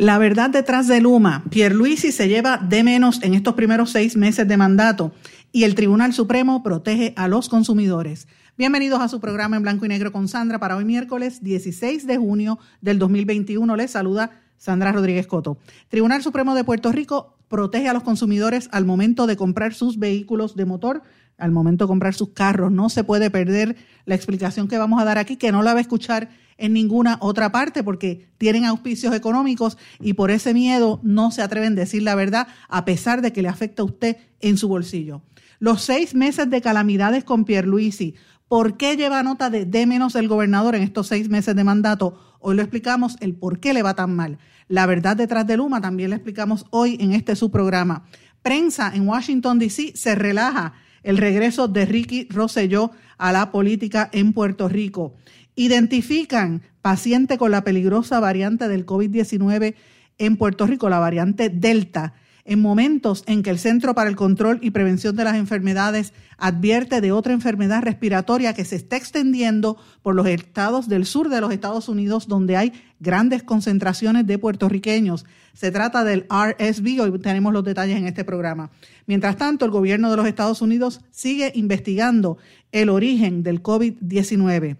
La verdad detrás de Luma, Pierluisi se lleva de menos en estos primeros seis meses de mandato y el Tribunal Supremo protege a los consumidores. Bienvenidos a su programa en blanco y negro con Sandra para hoy miércoles 16 de junio del 2021. Les saluda Sandra Rodríguez Coto. Tribunal Supremo de Puerto Rico protege a los consumidores al momento de comprar sus vehículos de motor al momento de comprar sus carros. No se puede perder la explicación que vamos a dar aquí, que no la va a escuchar en ninguna otra parte porque tienen auspicios económicos y por ese miedo no se atreven a decir la verdad a pesar de que le afecta a usted en su bolsillo. Los seis meses de calamidades con Pierluisi. ¿Por qué lleva nota de de menos el gobernador en estos seis meses de mandato? Hoy lo explicamos el por qué le va tan mal. La verdad detrás de Luma también le explicamos hoy en este su programa. Prensa en Washington, D.C. se relaja el regreso de Ricky Rosselló a la política en Puerto Rico. Identifican paciente con la peligrosa variante del COVID-19 en Puerto Rico, la variante Delta, en momentos en que el Centro para el Control y Prevención de las Enfermedades advierte de otra enfermedad respiratoria que se está extendiendo por los estados del sur de los Estados Unidos, donde hay grandes concentraciones de puertorriqueños. Se trata del RSV, hoy tenemos los detalles en este programa. Mientras tanto, el gobierno de los Estados Unidos sigue investigando el origen del COVID-19.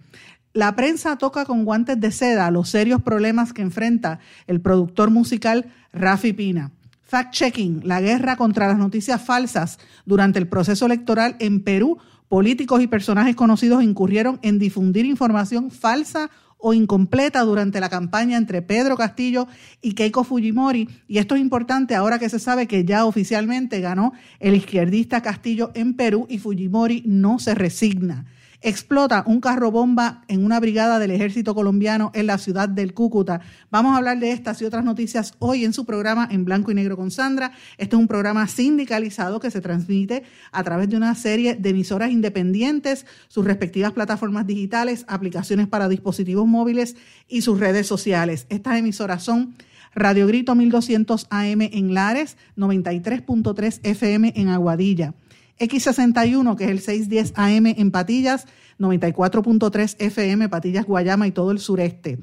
La prensa toca con guantes de seda los serios problemas que enfrenta el productor musical Rafi Pina. Fact-checking, la guerra contra las noticias falsas durante el proceso electoral en Perú. Políticos y personajes conocidos incurrieron en difundir información falsa o incompleta durante la campaña entre Pedro Castillo y Keiko Fujimori. Y esto es importante ahora que se sabe que ya oficialmente ganó el izquierdista Castillo en Perú y Fujimori no se resigna explota un carro bomba en una brigada del ejército colombiano en la ciudad del Cúcuta. Vamos a hablar de estas y otras noticias hoy en su programa en blanco y negro con Sandra. Este es un programa sindicalizado que se transmite a través de una serie de emisoras independientes, sus respectivas plataformas digitales, aplicaciones para dispositivos móviles y sus redes sociales. Estas emisoras son Radio Grito 1200 AM en Lares, 93.3 FM en Aguadilla. X61, que es el 610 AM en Patillas, 94.3 FM, Patillas, Guayama y todo el sureste.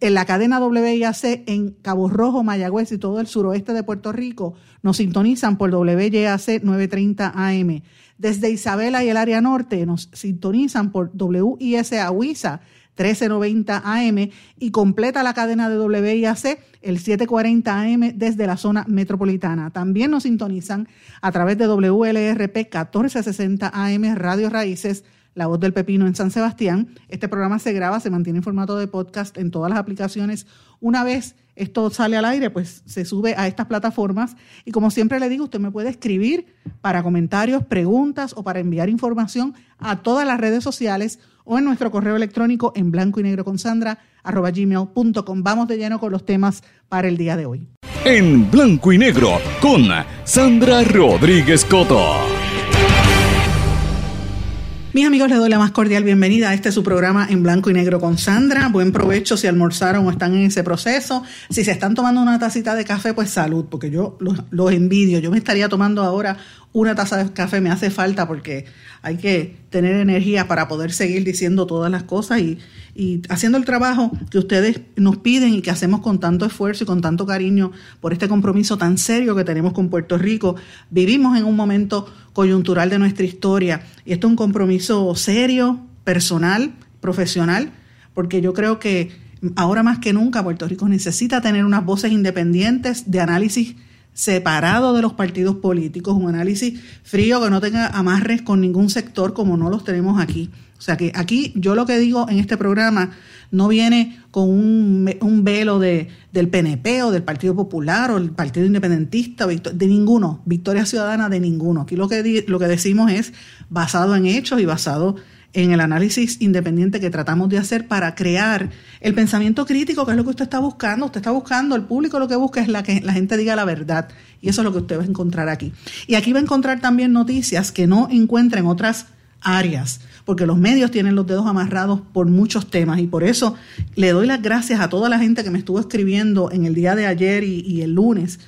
En la cadena WIAC en Cabo Rojo, Mayagüez y todo el suroeste de Puerto Rico nos sintonizan por WIAC 930 AM. Desde Isabela y el área norte nos sintonizan por WIS Huiza 1390 AM y completa la cadena de WIAC el 740 AM desde la zona metropolitana. También nos sintonizan a través de WLRP 1460 AM Radio Raíces, La Voz del Pepino en San Sebastián. Este programa se graba, se mantiene en formato de podcast en todas las aplicaciones. Una vez esto sale al aire, pues se sube a estas plataformas. Y como siempre le digo, usted me puede escribir para comentarios, preguntas o para enviar información a todas las redes sociales o en nuestro correo electrónico en blanco y negro con Sandra arroba gmail.com. Vamos de lleno con los temas para el día de hoy. En blanco y negro con Sandra Rodríguez Coto. Mis amigos, les doy la más cordial bienvenida a este su programa en blanco y negro con Sandra. Buen provecho si almorzaron o están en ese proceso. Si se están tomando una tacita de café, pues salud, porque yo los, los envidio. Yo me estaría tomando ahora una taza de café me hace falta porque hay que tener energía para poder seguir diciendo todas las cosas y, haciendo el trabajo que ustedes nos piden y que hacemos con tanto esfuerzo y con tanto cariño por este compromiso tan serio que tenemos con Puerto Rico. Vivimos en un momento coyuntural de nuestra historia y esto es un compromiso serio, personal, profesional, porque yo creo que ahora más que nunca Puerto Rico necesita tener unas voces independientes de análisis separado de los partidos políticos, un análisis frío que no tenga amarres con ningún sector como no los tenemos aquí. O sea que aquí yo lo que digo en este programa no viene con un, velo de, del PNP o del Partido Popular o el Partido Independentista, de ninguno, Victoria Ciudadana de ninguno. Aquí lo que, lo que decimos es basado en hechos y basado en el análisis independiente que tratamos de hacer para crear el pensamiento crítico, que es lo que usted está buscando. Usted está buscando, el público lo que busca es la que la gente diga la verdad. Y eso es lo que usted va a encontrar aquí. Y aquí va a encontrar también noticias que no encuentra en otras áreas, porque los medios tienen los dedos amarrados por muchos temas y por eso le doy las gracias a toda la gente que me estuvo escribiendo en el día de ayer y, el lunes.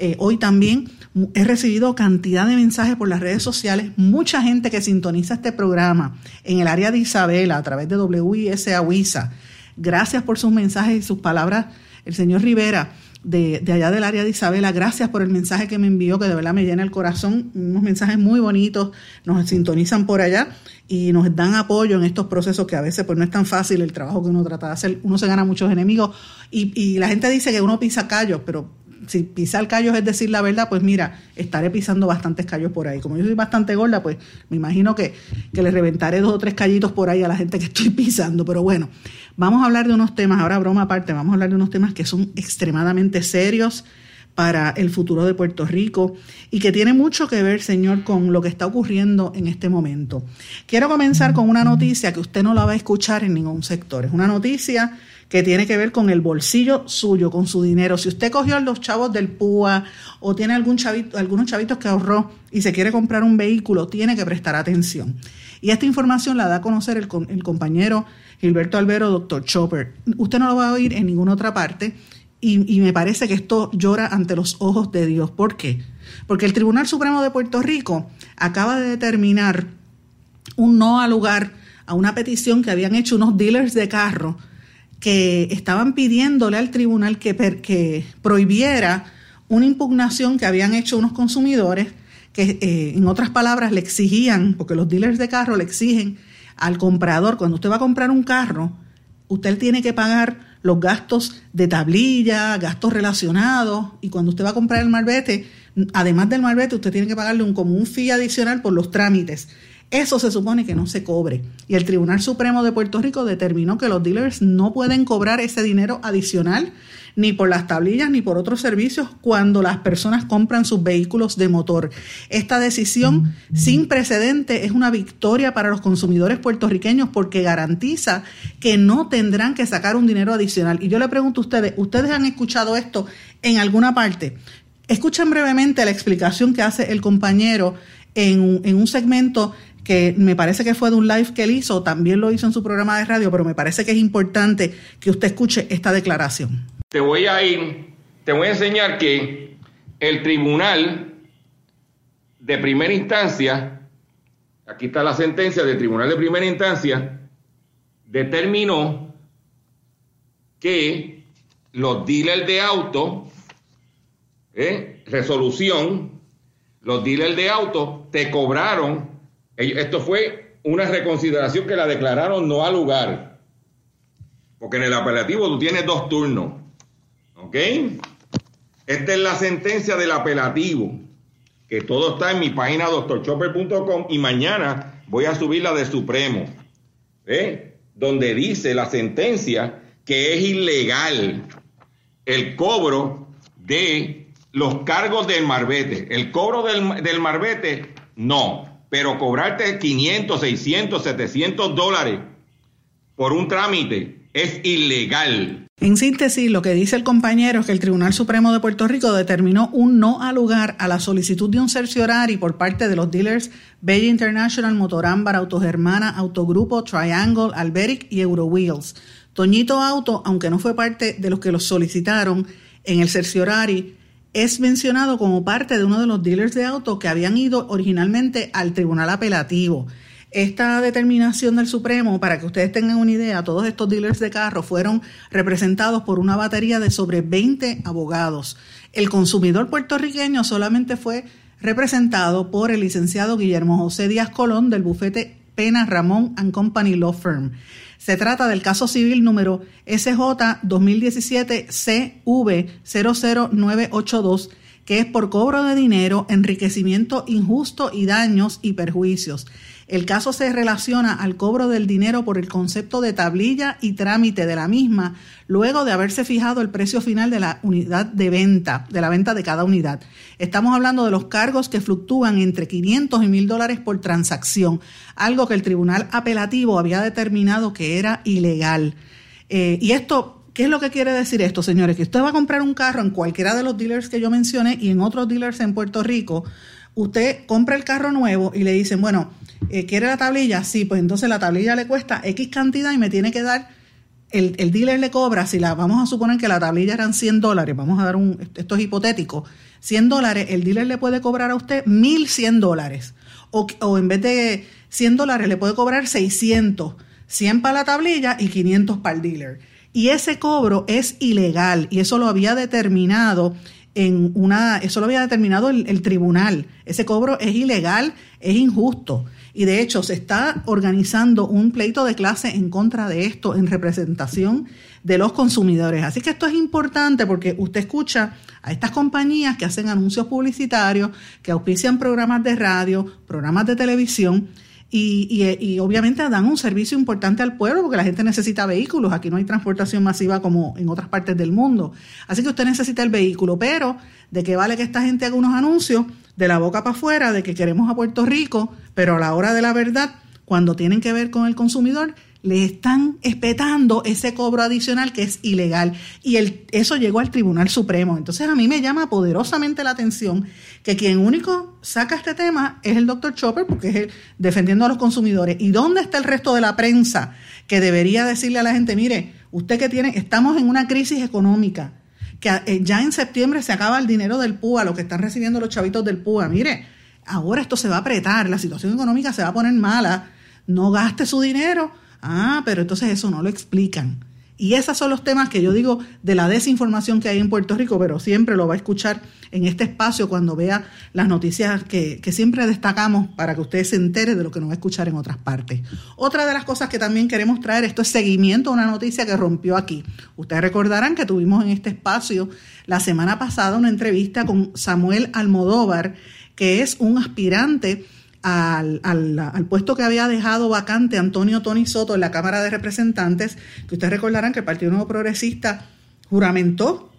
Eh, hoy también he recibido cantidad de mensajes por las redes sociales, mucha gente que sintoniza este programa en el área de Isabela a través de WIS WISA. Gracias por sus mensajes y sus palabras. El señor Rivera de, allá del área de Isabela, gracias por el mensaje que me envió, que de verdad me llena el corazón, unos mensajes muy bonitos, nos sintonizan por allá y nos dan apoyo en estos procesos que a veces pues no es tan fácil el trabajo que uno trata de hacer, uno se gana muchos enemigos y, y la gente dice que uno pisa callos, pero si pisar callos es decir la verdad, pues mira, estaré pisando bastantes callos por ahí. Como yo soy bastante gorda, pues me imagino que, que le reventaré dos o tres callitos por ahí a la gente que estoy pisando. Pero bueno, vamos a hablar de unos temas, ahora broma aparte, vamos a hablar de unos temas que son extremadamente serios para el futuro de Puerto Rico y que tiene mucho que ver, señor, con lo que está ocurriendo en este momento. Quiero comenzar con una noticia que usted no la va a escuchar en ningún sector. Es una noticia que tiene que ver con el bolsillo suyo, con su dinero. Si usted cogió a los chavos del PUA o tiene algún chavito, algunos chavitos que ahorró y se quiere comprar un vehículo, tiene que prestar atención. Y esta información la da a conocer el, el compañero Gilberto Albero, doctor Chopper. Usted no lo va a oír en ninguna otra parte y, y me parece que esto llora ante los ojos de Dios. ¿Por qué? Porque el Tribunal Supremo de Puerto Rico acaba de determinar un no al lugar a una petición que habían hecho unos dealers de carro que estaban pidiéndole al tribunal que, que prohibiera una impugnación que habían hecho unos consumidores que, eh, en otras palabras, le exigían, porque los dealers de carro le exigen al comprador, cuando usted va a comprar un carro, usted tiene que pagar los gastos de tablilla, gastos relacionados, y cuando usted va a comprar el marbete, además del marbete, usted tiene que pagarle un, como un fee adicional por los trámites. Eso se supone que no se cobre. Y el Tribunal Supremo de Puerto Rico determinó que los dealers no pueden cobrar ese dinero adicional ni por las tablillas ni por otros servicios cuando las personas compran sus vehículos de motor. Esta decisión sin precedente es una victoria para los consumidores puertorriqueños porque garantiza que no tendrán que sacar un dinero adicional. Y yo le pregunto a ustedes, ¿ustedes han escuchado esto en alguna parte? Escuchen brevemente la explicación que hace el compañero en, en un segmento que me parece que fue de un live que él hizo, también lo hizo en su programa de radio, pero me parece que es importante que usted escuche esta declaración. Te voy a ir, te voy a enseñar que el tribunal de primera instancia, aquí está la sentencia del tribunal de primera instancia, determinó que los dealers de auto, ¿eh? resolución, los dealers de auto te cobraron esto fue una reconsideración que la declararon no al lugar. Porque en el apelativo tú tienes dos turnos. ¿Ok? Esta es la sentencia del apelativo. Que todo está en mi página doctorchopper.com y mañana voy a subir la de Supremo. ¿eh? Donde dice la sentencia que es ilegal el cobro de los cargos del marbete. El cobro del, del marbete, no pero cobrarte 500, 600, 700 dólares por un trámite es ilegal. En síntesis, lo que dice el compañero es que el Tribunal Supremo de Puerto Rico determinó un no al lugar a la solicitud de un cerciorari por parte de los dealers Bella International, Motorámbar, Autogermana, Autogrupo, Triangle, Alberic y Eurowheels. Toñito Auto, aunque no fue parte de los que los solicitaron en el cerciorari, es mencionado como parte de uno de los dealers de auto que habían ido originalmente al tribunal apelativo. Esta determinación del Supremo, para que ustedes tengan una idea, todos estos dealers de carro fueron representados por una batería de sobre 20 abogados. El consumidor puertorriqueño solamente fue representado por el licenciado Guillermo José Díaz Colón del bufete Pena Ramón and Company Law Firm. Se trata del caso civil número SJ 2017 CV 00982 que es por cobro de dinero, enriquecimiento injusto y daños y perjuicios. El caso se relaciona al cobro del dinero por el concepto de tablilla y trámite de la misma, luego de haberse fijado el precio final de la unidad de venta, de la venta de cada unidad. Estamos hablando de los cargos que fluctúan entre 500 y 1000 dólares por transacción, algo que el tribunal apelativo había determinado que era ilegal. Eh, y esto ¿Qué es lo que quiere decir esto, señores? Que usted va a comprar un carro en cualquiera de los dealers que yo mencioné y en otros dealers en Puerto Rico. Usted compra el carro nuevo y le dicen, bueno, eh, ¿quiere la tablilla? Sí, pues entonces la tablilla le cuesta X cantidad y me tiene que dar, el, el dealer le cobra, si la vamos a suponer que la tablilla eran 100 dólares, vamos a dar un, esto es hipotético, 100 dólares, el dealer le puede cobrar a usted 1.100 dólares. O, o en vez de 100 dólares le puede cobrar 600, 100 para la tablilla y 500 para el dealer. Y ese cobro es ilegal y eso lo había determinado en una, eso lo había determinado el, tribunal. Ese cobro es ilegal, es injusto. Y de hecho se está organizando un pleito de clase en contra de esto en representación de los consumidores. Así que esto es importante porque usted escucha a estas compañías que hacen anuncios publicitarios, que auspician programas de radio, programas de televisión y, obviamente dan un servicio importante al pueblo porque la gente necesita vehículos. Aquí no hay transportación masiva como en otras partes del mundo. Así que usted necesita el vehículo. Pero, ¿de qué vale que esta gente haga unos anuncios de la boca para afuera de que queremos a Puerto Rico, pero a la hora de la verdad, cuando tienen que ver con el consumidor, le están espetando ese cobro adicional que es ilegal. Y el, eso llegó al Tribunal Supremo. Entonces a mí me llama poderosamente la atención que quien único saca este tema es el doctor Chopper, porque es el defendiendo a los consumidores. ¿Y dónde está el resto de la prensa que debería decirle a la gente, mire, usted que tiene, estamos en una crisis económica, que eh, ya en septiembre se acaba el dinero del PUA, lo que están recibiendo los chavitos del PUA. Mire, ahora esto se va a apretar, la situación económica se va a poner mala, no gaste su dinero Ah, pero entonces eso no lo explican. Y esos son los temas que yo digo de la desinformación que hay en Puerto Rico, pero siempre lo va a escuchar en este espacio cuando vea las noticias que, siempre destacamos para que usted se entere de lo que no va a escuchar en otras partes. Otra de las cosas que también queremos traer, esto es seguimiento a una noticia que rompió aquí. Ustedes recordarán que tuvimos en este espacio la semana pasada una entrevista con Samuel Almodóvar, que es un aspirante al, al, puesto que había dejado vacante Antonio Tony Soto en la Cámara de Representantes, que ustedes recordarán que el Partido Nuevo Progresista juramentó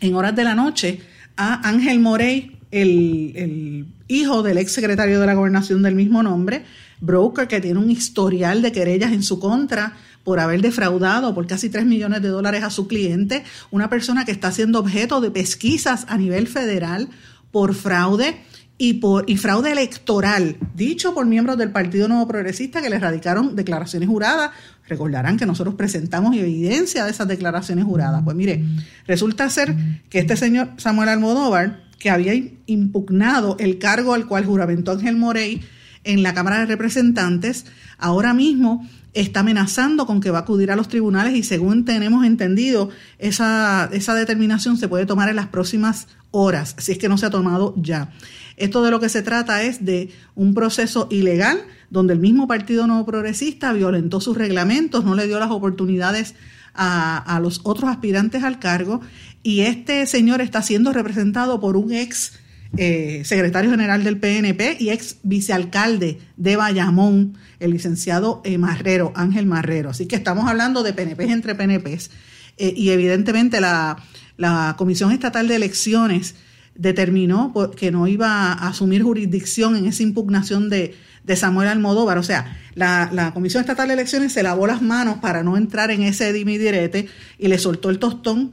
en horas de la noche a Ángel Morey, el, el hijo del ex secretario de la gobernación del mismo nombre, broker que tiene un historial de querellas en su contra por haber defraudado por casi 3 millones de dólares a su cliente, una persona que está siendo objeto de pesquisas a nivel federal por fraude y, por, fraude electoral, dicho por miembros del Partido Nuevo Progresista que le radicaron declaraciones juradas. Recordarán que nosotros presentamos evidencia de esas declaraciones juradas. Pues mire, resulta ser que este señor Samuel Almodóvar, que había impugnado el cargo al cual juramentó Ángel Morey en la Cámara de Representantes, ahora mismo está amenazando con que va a acudir a los tribunales y según tenemos entendido, esa, esa determinación se puede tomar en las próximas horas, si es que no se ha tomado ya. Esto de lo que se trata es de un proceso ilegal donde el mismo Partido Nuevo Progresista violentó sus reglamentos, no le dio las oportunidades a, los otros aspirantes al cargo y este señor está siendo representado por un ex eh, secretario general del PNP y ex vicealcalde de Bayamón, el licenciado eh, Marrero, Ángel Marrero. Así que estamos hablando de PNP entre PNPs. Eh, y evidentemente la, la Comisión Estatal de Elecciones determinó que no iba a asumir jurisdicción en esa impugnación de, Samuel Almodóvar. O sea, la, Comisión Estatal de Elecciones se lavó las manos para no entrar en ese dimidirete y le soltó el tostón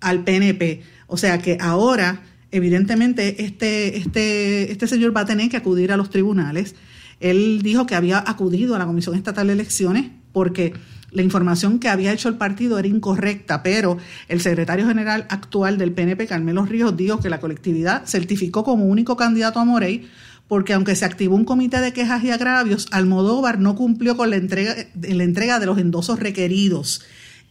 al PNP. O sea que ahora, evidentemente, este, este, este señor va a tener que acudir a los tribunales. Él dijo que había acudido a la Comisión Estatal de Elecciones porque la información que había hecho el partido era incorrecta, pero el secretario general actual del PNP, Carmelo Ríos, dijo que la colectividad certificó como único candidato a Morey porque aunque se activó un comité de quejas y agravios, Almodóvar no cumplió con la entrega, la entrega de los endosos requeridos.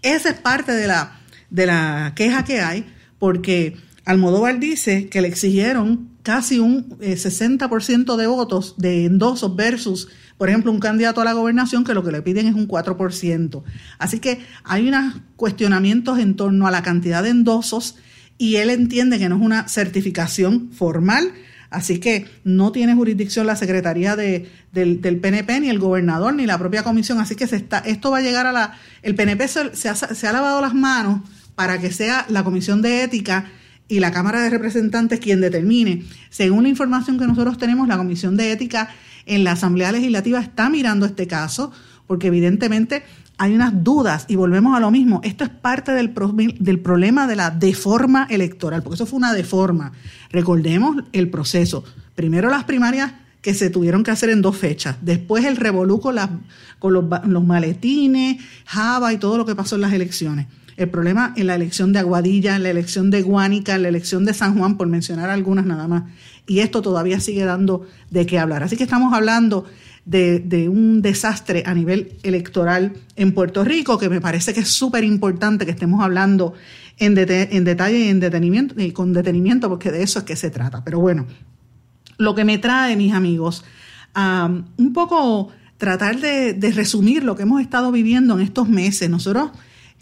Esa es parte de la, de la queja que hay, porque Almodóvar dice que le exigieron casi un 60% eh, de votos de endosos versus por ejemplo, un candidato a la gobernación que lo que le piden es un 4%. Así que hay unos cuestionamientos en torno a la cantidad de endosos y él entiende que no es una certificación formal Así que no tiene jurisdicción la Secretaría de, del, PNP, ni el gobernador, ni la propia comisión. Así que se está, esto va a llegar a la... El PNP se ha lavado las manos para que sea la Comisión de Ética y la Cámara de Representantes quien determine. Según la información que nosotros tenemos, la Comisión de Ética en la Asamblea Legislativa está mirando este caso, porque evidentemente hay unas dudas y volvemos a lo mismo. Esto es parte del, del problema de la deforma electoral, porque eso fue una deforma. Recordemos el proceso. Primero las primarias que se tuvieron que hacer en dos fechas. Después el revolú con, con los, los, maletines, Java y todo lo que pasó en las elecciones. El problema en la elección de Aguadilla, en la elección de Guánica, en la elección de San Juan, por mencionar algunas nada más. Y esto todavía sigue dando de qué hablar. Así que estamos hablando de, un desastre a nivel electoral en Puerto Rico, que me parece que es súper importante que estemos hablando en, detalle y en detenimiento, y con detenimiento, porque de eso es que se trata. Pero bueno, lo que me trae, mis amigos, a un poco tratar de, de resumir lo que hemos estado viviendo en estos meses. Nosotros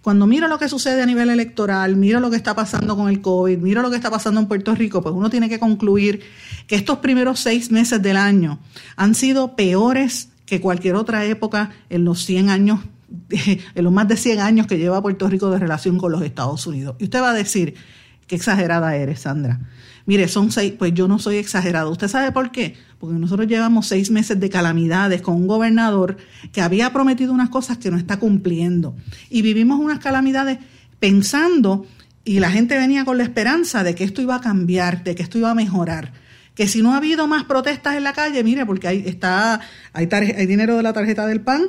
cuando miro lo que sucede a nivel electoral, miro lo que está pasando con el COVID, miro lo que está pasando en Puerto Rico, pues uno tiene que concluir que estos primeros seis meses del año han sido peores que cualquier otra época en los 100 años, en los más de 100 años que lleva Puerto Rico de relación con los Estados Unidos. Y usted va a decir, qué exagerada eres, Sandra. Mire, son seis, pues yo no soy exagerado. ¿Usted sabe por qué? Porque nosotros llevamos seis meses de calamidades con un gobernador que había prometido unas cosas que no está cumpliendo. Y vivimos unas calamidades pensando, y la gente venía con la esperanza de que esto iba a cambiar, de que esto iba a mejorar. Que si no ha habido más protestas en la calle, mire, porque hay, está, hay, hay dinero de la tarjeta del PAN,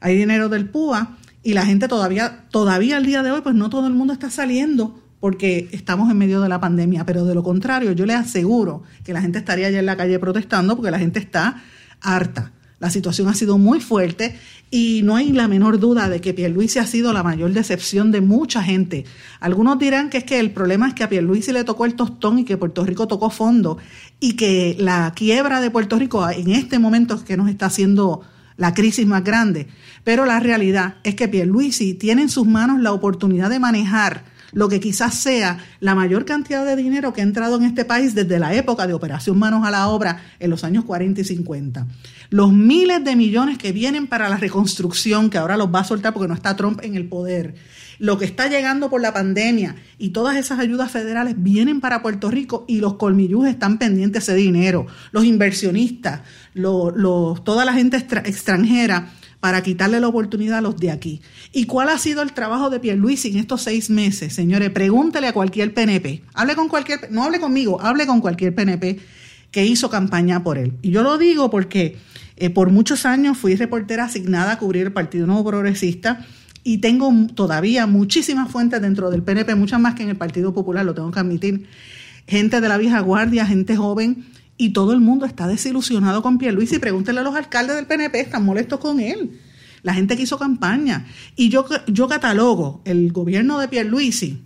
hay dinero del PUA, y la gente todavía, todavía al día de hoy, pues no todo el mundo está saliendo porque estamos en medio de la pandemia, pero de lo contrario, yo le aseguro que la gente estaría allá en la calle protestando porque la gente está harta. La situación ha sido muy fuerte y no hay la menor duda de que Pierluisi ha sido la mayor decepción de mucha gente. Algunos dirán que es que el problema es que a Pierluisi le tocó el tostón y que Puerto Rico tocó fondo y que la quiebra de Puerto Rico en este momento es que nos está haciendo la crisis más grande. Pero la realidad es que Pierluisi tiene en sus manos la oportunidad de manejar lo que quizás sea la mayor cantidad de dinero que ha entrado en este país desde la época de Operación Manos a la Obra en los años 40 y 50. Los miles de millones que vienen para la reconstrucción, que ahora los va a soltar porque no está Trump en el poder, lo que está llegando por la pandemia y todas esas ayudas federales vienen para Puerto Rico y los colmillús están pendientes de ese dinero. Los inversionistas, toda la gente extranjera para quitarle la oportunidad a los de aquí. ¿Y cuál ha sido el trabajo de Pierluisi en estos seis meses? Señores, pregúntele a cualquier PNP. Hable con cualquier, no hable conmigo, hable con cualquier PNP que hizo campaña por él. Y yo lo digo porque eh, por muchos años fui reportera asignada a cubrir el Partido Nuevo Progresista y tengo todavía muchísimas fuentes dentro del PNP, muchas más que en el Partido Popular, lo tengo que admitir. Gente de la vieja guardia, gente joven y todo el mundo está desilusionado con Pierluisi. Pregúntele a los alcaldes del PNP, están molestos con él. La gente que hizo campaña. Y yo, yo catalogo el gobierno de Pierluisi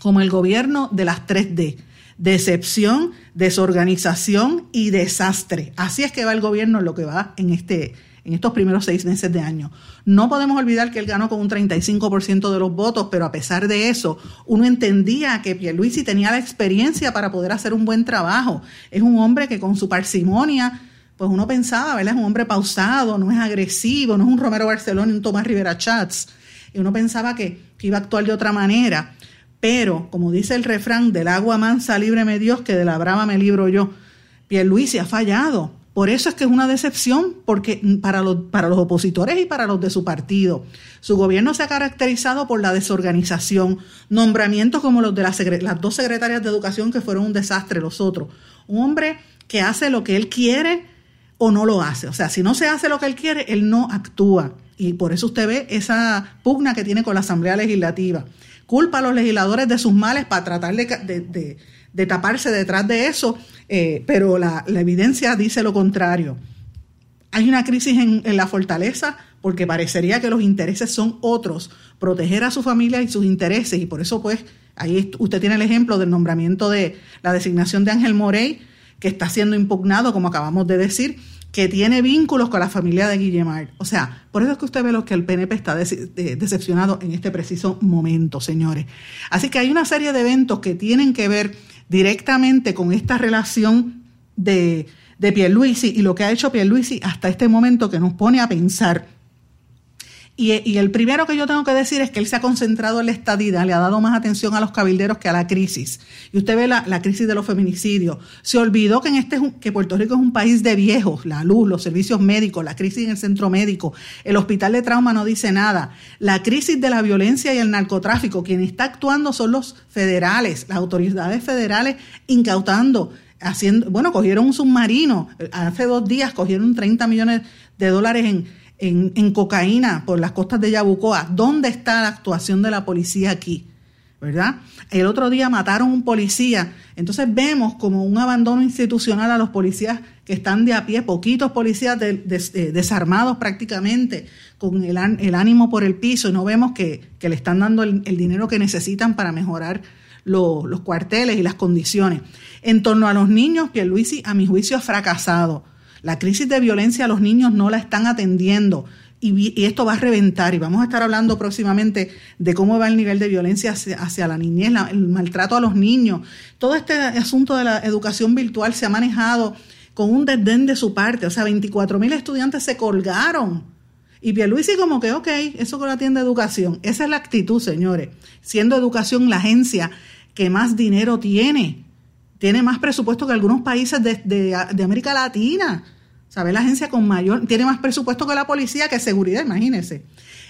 como el gobierno de las 3D. Decepción, desorganización y desastre. Así es que va el gobierno en lo que va en este, en estos primeros seis meses de año. No podemos olvidar que él ganó con un 35% de los votos, pero a pesar de eso, uno entendía que Pierluisi tenía la experiencia para poder hacer un buen trabajo. Es un hombre que con su parsimonia, pues uno pensaba, ¿verdad? Es un hombre pausado, no es agresivo, no es un Romero Barcelona y un Tomás Rivera Chats. Y uno pensaba que, iba a actuar de otra manera. Pero, como dice el refrán, del agua mansa líbreme Dios, que de la brava me libro yo. Pierluisi ha fallado por eso es que es una decepción porque para los, para los opositores y para los de su partido. Su gobierno se ha caracterizado por la desorganización, nombramientos como los de las, las dos secretarias de educación que fueron un desastre, los otros. Un hombre que hace lo que él quiere o no lo hace. O sea, si no se hace lo que él quiere, él no actúa. Y por eso usted ve esa pugna que tiene con la Asamblea Legislativa. Culpa a los legisladores de sus males para tratar de de taparse detrás de eso, eh, pero la, evidencia dice lo contrario. Hay una crisis en, la fortaleza porque parecería que los intereses son otros, proteger a su familia y sus intereses, y por eso pues ahí usted tiene el ejemplo del nombramiento de la designación de Ángel Morey, que está siendo impugnado, como acabamos de decir, que tiene vínculos con la familia de Guillemard. O sea, por eso es que usted ve lo que el PNP está decepcionado en este preciso momento, señores. Así que hay una serie de eventos que tienen que ver directamente con esta relación de, de Pierluisi y lo que ha hecho Pierluisi hasta este momento que nos pone a pensar. Y, el primero que yo tengo que decir es que él se ha concentrado en la estadidad, le ha dado más atención a los cabilderos que a la crisis. Y usted ve la, crisis de los feminicidios. Se olvidó que, en este, que Puerto Rico es un país de viejos, la luz, los servicios médicos, la crisis en el centro médico, el hospital de trauma no dice nada. La crisis de la violencia y el narcotráfico, quien está actuando son los federales, las autoridades federales incautando haciendo, bueno, cogieron un submarino, hace dos días cogieron 30 millones de dólares en, en, cocaína por las costas de Yabucoa. ¿Dónde está la actuación de la policía aquí? ¿Verdad? El otro día mataron un policía. Entonces vemos como un abandono institucional a los policías que están de a pie, poquitos policías desarmados prácticamente, con el, ánimo por el piso, y no vemos que, le están dando el, dinero que necesitan para mejorar los cuarteles y las condiciones. En torno a los niños, Pierluisi, a mi juicio, ha fracasado. La crisis de violencia a los niños no la están atendiendo y, esto va a reventar y vamos a estar hablando próximamente de cómo va el nivel de violencia hacia, la niñez, el maltrato a los niños. Todo este asunto de la educación virtual se ha manejado con un desdén de su parte, o sea, 24 mil estudiantes se colgaron. Y Pierluisi como que, ok, eso con la tienda de educación. Esa es la actitud, señores. Siendo educación la agencia que más dinero tiene tiene más presupuesto que algunos países de, América Latina. ¿Sabe? La agencia con mayor, tiene más presupuesto que la policía, que seguridad, imagínese.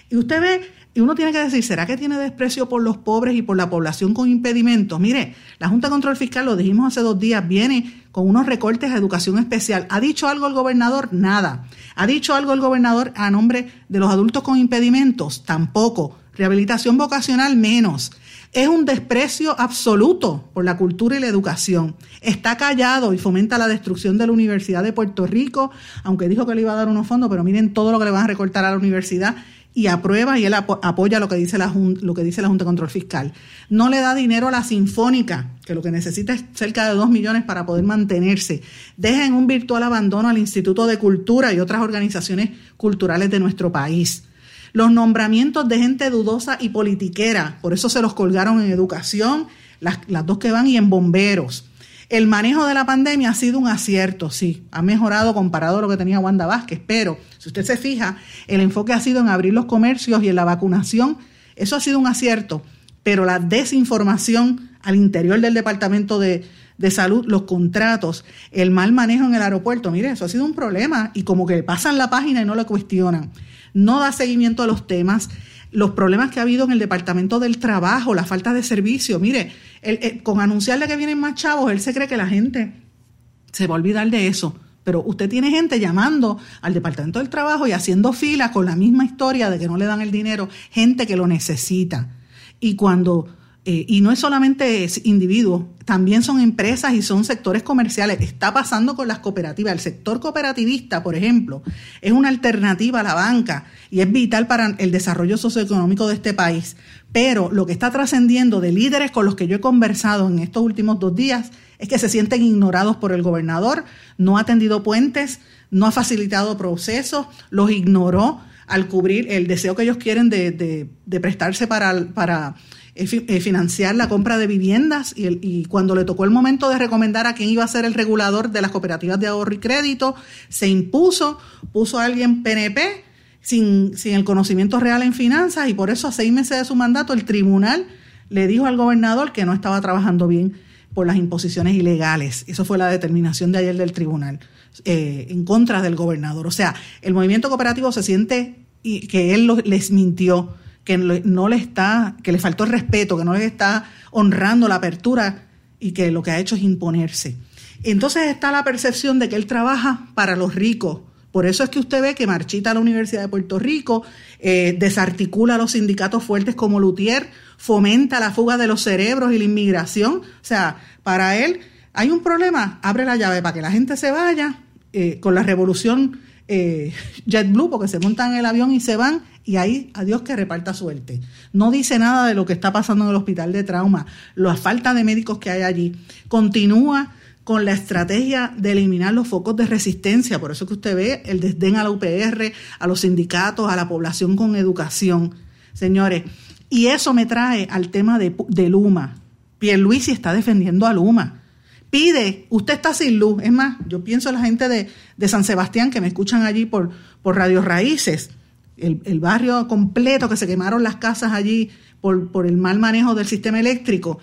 Y usted ve, y uno tiene que decir, ¿será que tiene desprecio por los pobres y por la población con impedimentos? Mire, la Junta de Control Fiscal, lo dijimos hace dos días, viene con unos recortes a educación especial. ¿Ha dicho algo el gobernador? Nada. ¿Ha dicho algo el gobernador a nombre de los adultos con impedimentos? Tampoco. Rehabilitación vocacional, menos. Es un desprecio absoluto por la cultura y la educación. Está callado y fomenta la destrucción de la Universidad de Puerto Rico, aunque dijo que le iba a dar unos fondos, pero miren todo lo que le van a recortar a la universidad y aprueba y él apoya lo que dice la lo que dice la Junta de Control Fiscal. No le da dinero a la Sinfónica, que lo que necesita es cerca de dos millones para poder mantenerse. Deja en un virtual abandono al Instituto de Cultura y otras organizaciones culturales de nuestro país los nombramientos de gente dudosa y politiquera, por eso se los colgaron en educación, las, dos que van y en bomberos. El manejo de la pandemia ha sido un acierto, sí, ha mejorado comparado a lo que tenía Wanda Vázquez, pero si usted se fija, el enfoque ha sido en abrir los comercios y en la vacunación, eso ha sido un acierto, pero la desinformación al interior del Departamento de, de Salud, los contratos, el mal manejo en el aeropuerto, mire, eso ha sido un problema y como que pasan la página y no lo cuestionan no da seguimiento a los temas, los problemas que ha habido en el Departamento del Trabajo, la falta de servicio. Mire, con anunciarle que vienen más chavos, él se cree que la gente se va a olvidar de eso. Pero usted tiene gente llamando al Departamento del Trabajo y haciendo fila con la misma historia de que no le dan el dinero, gente que lo necesita. Y cuando eh, y no es solamente individuos, también son empresas y son sectores comerciales. Está pasando con las cooperativas. El sector cooperativista, por ejemplo, es una alternativa a la banca y es vital para el desarrollo socioeconómico de este país. Pero lo que está trascendiendo de líderes con los que yo he conversado en estos últimos dos días es que se sienten ignorados por el gobernador, no ha atendido puentes, no ha facilitado procesos, los ignoró al cubrir el deseo que ellos quieren de, prestarse para, financiar la compra de viviendas y, y, cuando le tocó el momento de recomendar a quién iba a ser el regulador de las cooperativas de ahorro y crédito, se impuso, puso a alguien PNP sin, sin el conocimiento real en finanzas y por eso a seis meses de su mandato el tribunal le dijo al gobernador que no estaba trabajando bien por las imposiciones ilegales. Eso fue la determinación de ayer del tribunal eh, en contra del gobernador. O sea, el movimiento cooperativo se siente que él les mintió que no le está, que le faltó el respeto, que no le está honrando la apertura y que lo que ha hecho es imponerse. Entonces está la percepción de que él trabaja para los ricos. Por eso es que usted ve que marchita a la Universidad de Puerto Rico, eh, desarticula a los sindicatos fuertes como Lutier, fomenta la fuga de los cerebros y la inmigración. O sea, para él hay un problema, abre la llave para que la gente se vaya eh, con la revolución eh, JetBlue, porque se montan el avión y se van y ahí a Dios que reparta suerte. No dice nada de lo que está pasando en el hospital de trauma, la falta de médicos que hay allí. Continúa con la estrategia de eliminar los focos de resistencia, por eso que usted ve el desdén a la UPR, a los sindicatos, a la población con educación. Señores, y eso me trae al tema de, de Luma. Pierluisi está defendiendo a Luma. Pide, usted está sin luz. Es más, yo pienso en la gente de, de San Sebastián que me escuchan allí por, por Radio Raíces, el, el, barrio completo que se quemaron las casas allí por, por el mal manejo del sistema eléctrico,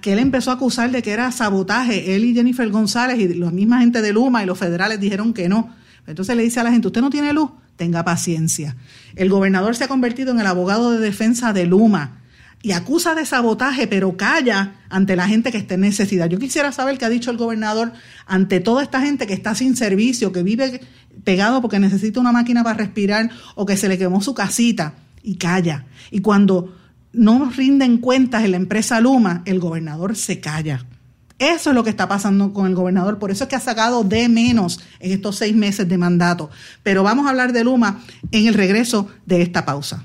que él empezó a acusar de que era sabotaje. Él y Jennifer González y la misma gente de Luma y los federales dijeron que no. Entonces le dice a la gente, usted no tiene luz, tenga paciencia. El gobernador se ha convertido en el abogado de defensa de Luma y acusa de sabotaje, pero calla ante la gente que está en necesidad. Yo quisiera saber qué ha dicho el gobernador ante toda esta gente que está sin servicio, que vive pegado porque necesita una máquina para respirar o que se le quemó su casita y calla. Y cuando no rinden cuentas en la empresa Luma, el gobernador se calla. Eso es lo que está pasando con el gobernador. Por eso es que ha sacado de menos en estos seis meses de mandato. Pero vamos a hablar de Luma en el regreso de esta pausa.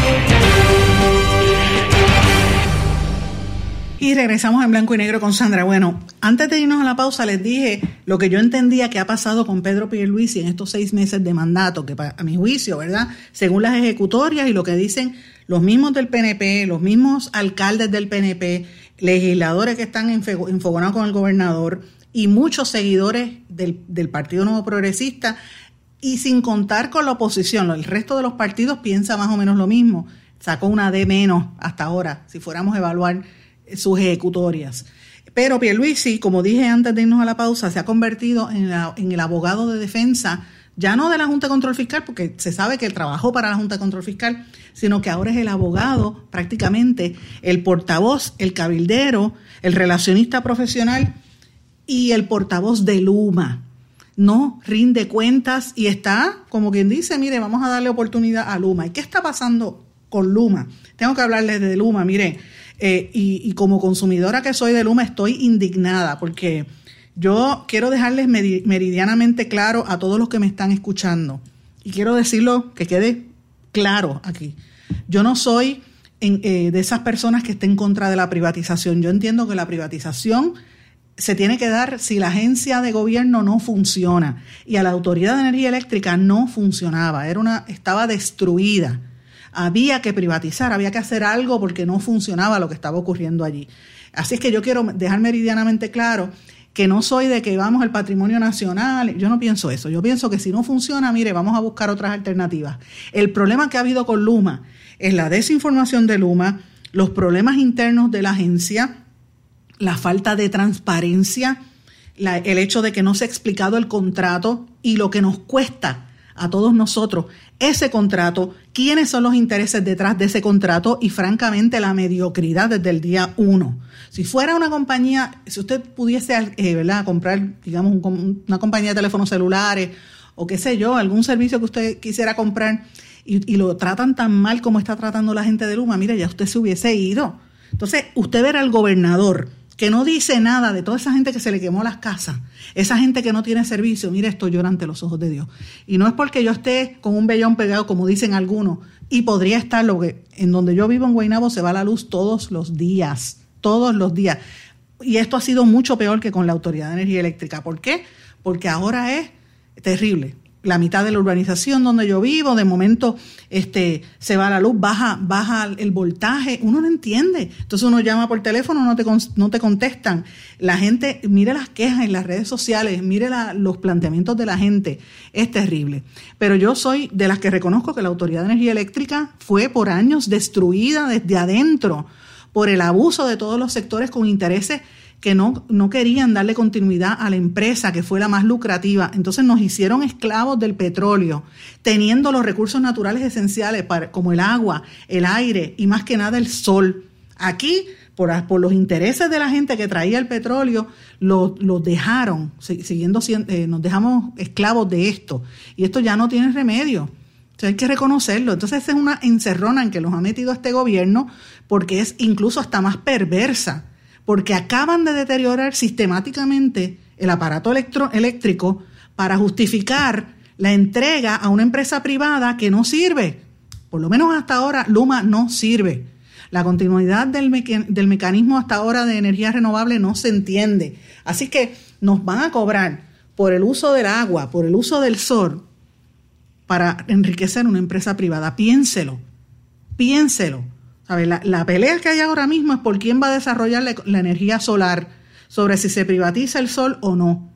Y regresamos en blanco y negro con Sandra. Bueno, antes de irnos a la pausa les dije lo que yo entendía que ha pasado con Pedro Pierluisi en estos seis meses de mandato, que a mi juicio, ¿verdad? Según las ejecutorias y lo que dicen los mismos del PNP, los mismos alcaldes del PNP, legisladores que están enfogonados con el gobernador y muchos seguidores del, del Partido Nuevo Progresista, y sin contar con la oposición, el resto de los partidos piensa más o menos lo mismo. Sacó una D menos hasta ahora, si fuéramos a evaluar sus ejecutorias. Pero Pierluisi, como dije antes de irnos a la pausa, se ha convertido en, en, el abogado de defensa, ya no de la Junta de Control Fiscal, porque se sabe que él trabajó para la Junta de Control Fiscal, sino que ahora es el abogado, prácticamente el portavoz, el cabildero, el relacionista profesional y el portavoz de Luma. No rinde cuentas y está, como quien dice, mire, vamos a darle oportunidad a Luma. ¿Y qué está pasando con Luma? Tengo que hablarles de Luma, mire eh, y, como consumidora que soy de Luma estoy indignada porque yo quiero dejarles meridianamente claro a todos los que me están escuchando y quiero decirlo que quede claro aquí. Yo no soy eh, de esas personas que estén en contra de la privatización. Yo entiendo que la privatización se tiene que dar si la agencia de gobierno no funciona y a la Autoridad de Energía Eléctrica no funcionaba, era una estaba destruida había que privatizar, había que hacer algo porque no funcionaba lo que estaba ocurriendo allí. Así es que yo quiero dejar meridianamente claro que no soy de que vamos al patrimonio nacional, yo no pienso eso, yo pienso que si no funciona, mire, vamos a buscar otras alternativas. El problema que ha habido con Luma es la desinformación de Luma, los problemas internos de la agencia, la falta de transparencia, el hecho de que no se ha explicado el contrato y lo que nos cuesta a todos nosotros ese contrato, quiénes son los intereses detrás de ese contrato y francamente la mediocridad desde el día uno. Si fuera una compañía, si usted pudiese eh, comprar, digamos, una compañía de teléfonos celulares o qué sé yo, algún servicio que usted quisiera comprar y, y lo tratan tan mal como está tratando la gente de Luma, mire, ya usted se hubiese ido. Entonces, usted ver al gobernador que no dice nada de toda esa gente que se le quemó las casas, esa gente que no tiene servicio, mire, esto llora ante los ojos de Dios. Y no es porque yo esté con un vellón pegado, como dicen algunos, y podría estar lo que en donde yo vivo en Guaynabo se va la luz todos los días, todos los días. Y esto ha sido mucho peor que con la Autoridad de Energía Eléctrica. ¿Por qué? Porque ahora es terrible la mitad de la urbanización donde yo vivo, de momento este, se va la luz, baja, baja el voltaje, uno no entiende. Entonces uno llama por teléfono, no te, no te contestan. La gente, mire las quejas en las redes sociales, mire los planteamientos de la gente, es terrible. Pero yo soy de las que reconozco que la Autoridad de Energía Eléctrica fue por años destruida desde adentro por el abuso de todos los sectores con intereses que no, no querían darle continuidad a la empresa que fue la más lucrativa. Entonces nos hicieron esclavos del petróleo, teniendo los recursos naturales esenciales para, como el agua, el aire y más que nada el sol. Aquí, por, por los intereses de la gente que traía el petróleo, los lo dejaron, siguiendo, eh, nos dejamos esclavos de esto. Y esto ya no tiene remedio. hay que reconocerlo. Entonces es una encerrona en que los ha metido este gobierno porque es incluso hasta más perversa porque acaban de deteriorar sistemáticamente el aparato eléctrico para justificar la entrega a una empresa privada que no sirve. Por lo menos hasta ahora Luma no sirve. La continuidad del, mecanismo hasta ahora de energía renovable no se entiende. Así que nos van a cobrar por el uso del agua, por el uso del sol, para enriquecer una empresa privada. Piénselo, piénselo. La, la, pelea que hay ahora mismo es por quién va a desarrollar la, energía solar, sobre si se privatiza el sol o no.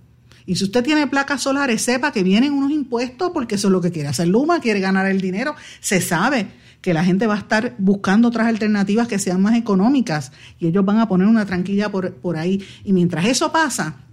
Y si usted tiene placas solares, sepa que vienen unos impuestos porque eso es lo que quiere hacer Luma, quiere ganar el dinero. Se sabe que la gente va a estar buscando otras alternativas que sean más económicas y ellos van a poner una tranquilla por, por ahí. Y mientras eso pasa,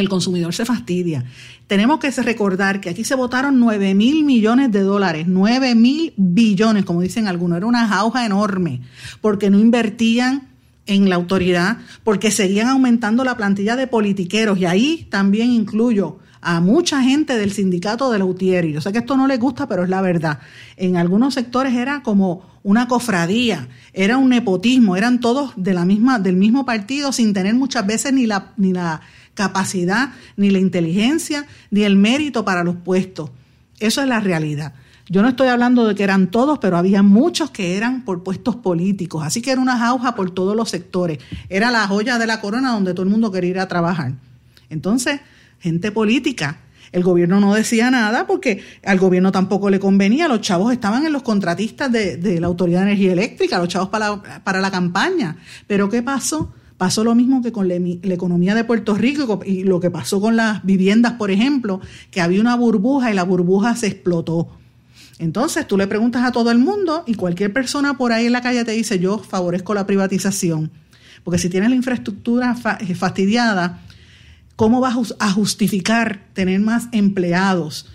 el consumidor se fastidia. Tenemos que recordar que aquí se votaron 9 mil millones de dólares, 9 mil billones, como dicen algunos, era una jauja enorme, porque no invertían en la autoridad, porque seguían aumentando la plantilla de politiqueros, y ahí también incluyo a mucha gente del sindicato de Lautieri. Yo sé que esto no les gusta, pero es la verdad. En algunos sectores era como una cofradía, era un nepotismo, eran todos de la misma, del mismo partido sin tener muchas veces ni la, ni la capacidad, ni la inteligencia, ni el mérito para los puestos. Eso es la realidad. Yo no estoy hablando de que eran todos, pero había muchos que eran por puestos políticos. Así que era una jauja por todos los sectores. Era la joya de la corona donde todo el mundo quería ir a trabajar. Entonces, gente política. El gobierno no decía nada porque al gobierno tampoco le convenía. Los chavos estaban en los contratistas de, la Autoridad de Energía Eléctrica, los chavos para para la campaña. Pero ¿qué pasó? Pasó lo mismo que con la, economía de Puerto Rico y lo que pasó con las viviendas, por ejemplo, que había una burbuja y la burbuja se explotó. Entonces tú le preguntas a todo el mundo y cualquier persona por ahí en la calle te dice yo favorezco la privatización. Porque si tienes la infraestructura eh, fastidiada, ¿cómo vas a justificar tener más empleados?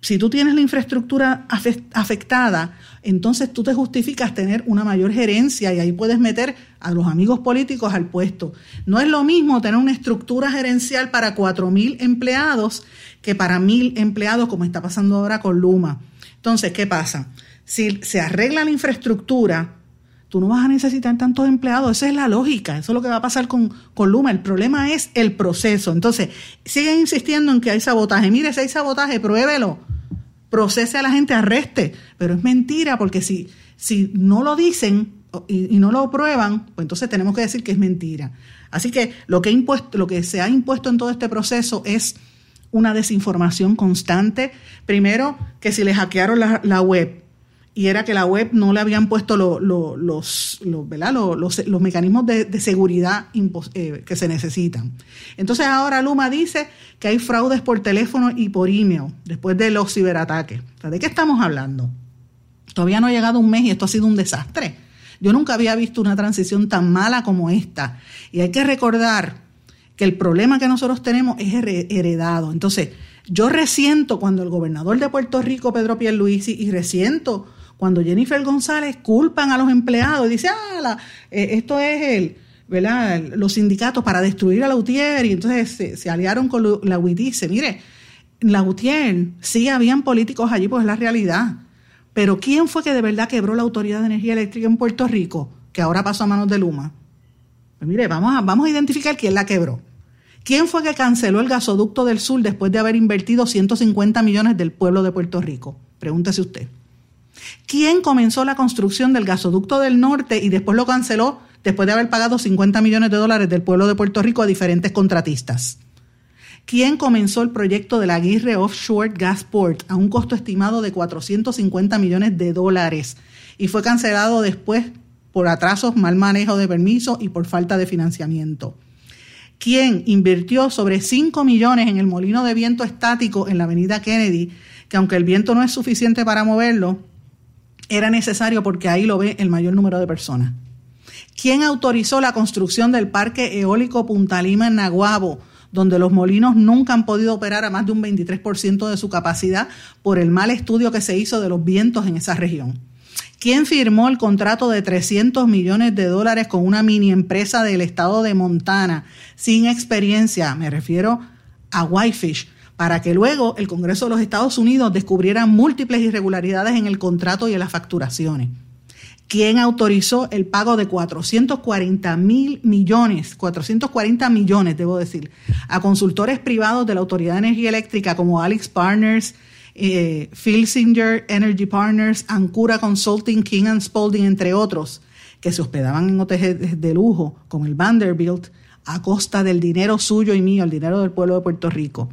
Si tú tienes la infraestructura afectada, entonces tú te justificas tener una mayor gerencia y ahí puedes meter a los amigos políticos al puesto. No es lo mismo tener una estructura gerencial para 4.000 empleados que para 1.000 empleados como está pasando ahora con Luma. Entonces, ¿qué pasa? Si se arregla la infraestructura, tú no vas a necesitar tantos empleados. Esa es la lógica. Eso es lo que va a pasar con, Luma. El problema es el proceso. Entonces, siguen insistiendo en que hay sabotaje. Mire, si hay sabotaje, pruébelo procese a la gente, arreste. Pero es mentira, porque si, si no lo dicen y, no lo prueban, pues entonces tenemos que decir que es mentira. Así que lo que, impuesto, lo que se ha impuesto en todo este proceso es una desinformación constante. Primero, que si le hackearon la, la web, y era que la web no le habían puesto los, los, los, mecanismos de, seguridad eh, que se necesitan. Entonces ahora Luma dice que hay fraudes por teléfono y por email después de los ciberataques. ¿De qué estamos hablando? Todavía no ha llegado un mes y esto ha sido un desastre. Yo nunca había visto una transición tan mala como esta. Y hay que recordar que el problema que nosotros tenemos es heredado. Entonces, yo resiento cuando el gobernador de Puerto Rico, Pedro Pierluisi, y resiento cuando Jennifer González culpan a los empleados y dice, ah, esto es el, ¿verdad? los sindicatos para destruir a la UTIER y entonces se, aliaron con la UIT. Dice, mire, la UTIER sí habían políticos allí, pues es la realidad. Pero ¿quién fue que de verdad quebró la Autoridad de Energía Eléctrica en Puerto Rico, que ahora pasó a manos de Luma? Pues mire, vamos a, vamos a identificar quién la quebró. ¿Quién fue que canceló el gasoducto del sur después de haber invertido 150 millones del pueblo de Puerto Rico? Pregúntese usted. ¿Quién comenzó la construcción del gasoducto del norte y después lo canceló después de haber pagado 50 millones de dólares del pueblo de Puerto Rico a diferentes contratistas? ¿Quién comenzó el proyecto de la Aguirre Offshore Gasport a un costo estimado de 450 millones de dólares y fue cancelado después por atrasos, mal manejo de permiso y por falta de financiamiento? ¿Quién invirtió sobre 5 millones en el molino de viento estático en la avenida Kennedy, que aunque el viento no es suficiente para moverlo, era necesario porque ahí lo ve el mayor número de personas. ¿Quién autorizó la construcción del parque eólico Punta Lima en Naguabo, donde los molinos nunca han podido operar a más de un 23% de su capacidad por el mal estudio que se hizo de los vientos en esa región? ¿Quién firmó el contrato de 300 millones de dólares con una mini empresa del estado de Montana sin experiencia? Me refiero a Whitefish, para que luego el Congreso de los Estados Unidos descubriera múltiples irregularidades en el contrato y en las facturaciones. ¿Quién autorizó el pago de 440 mil millones, 440 millones, debo decir, a consultores privados de la Autoridad de Energía Eléctrica como Alex Partners, eh, Energy Partners, Ancura Consulting, King and Spalding, entre otros, que se hospedaban en hoteles de lujo, como el Vanderbilt, a costa del dinero suyo y mío, el dinero del pueblo de Puerto Rico.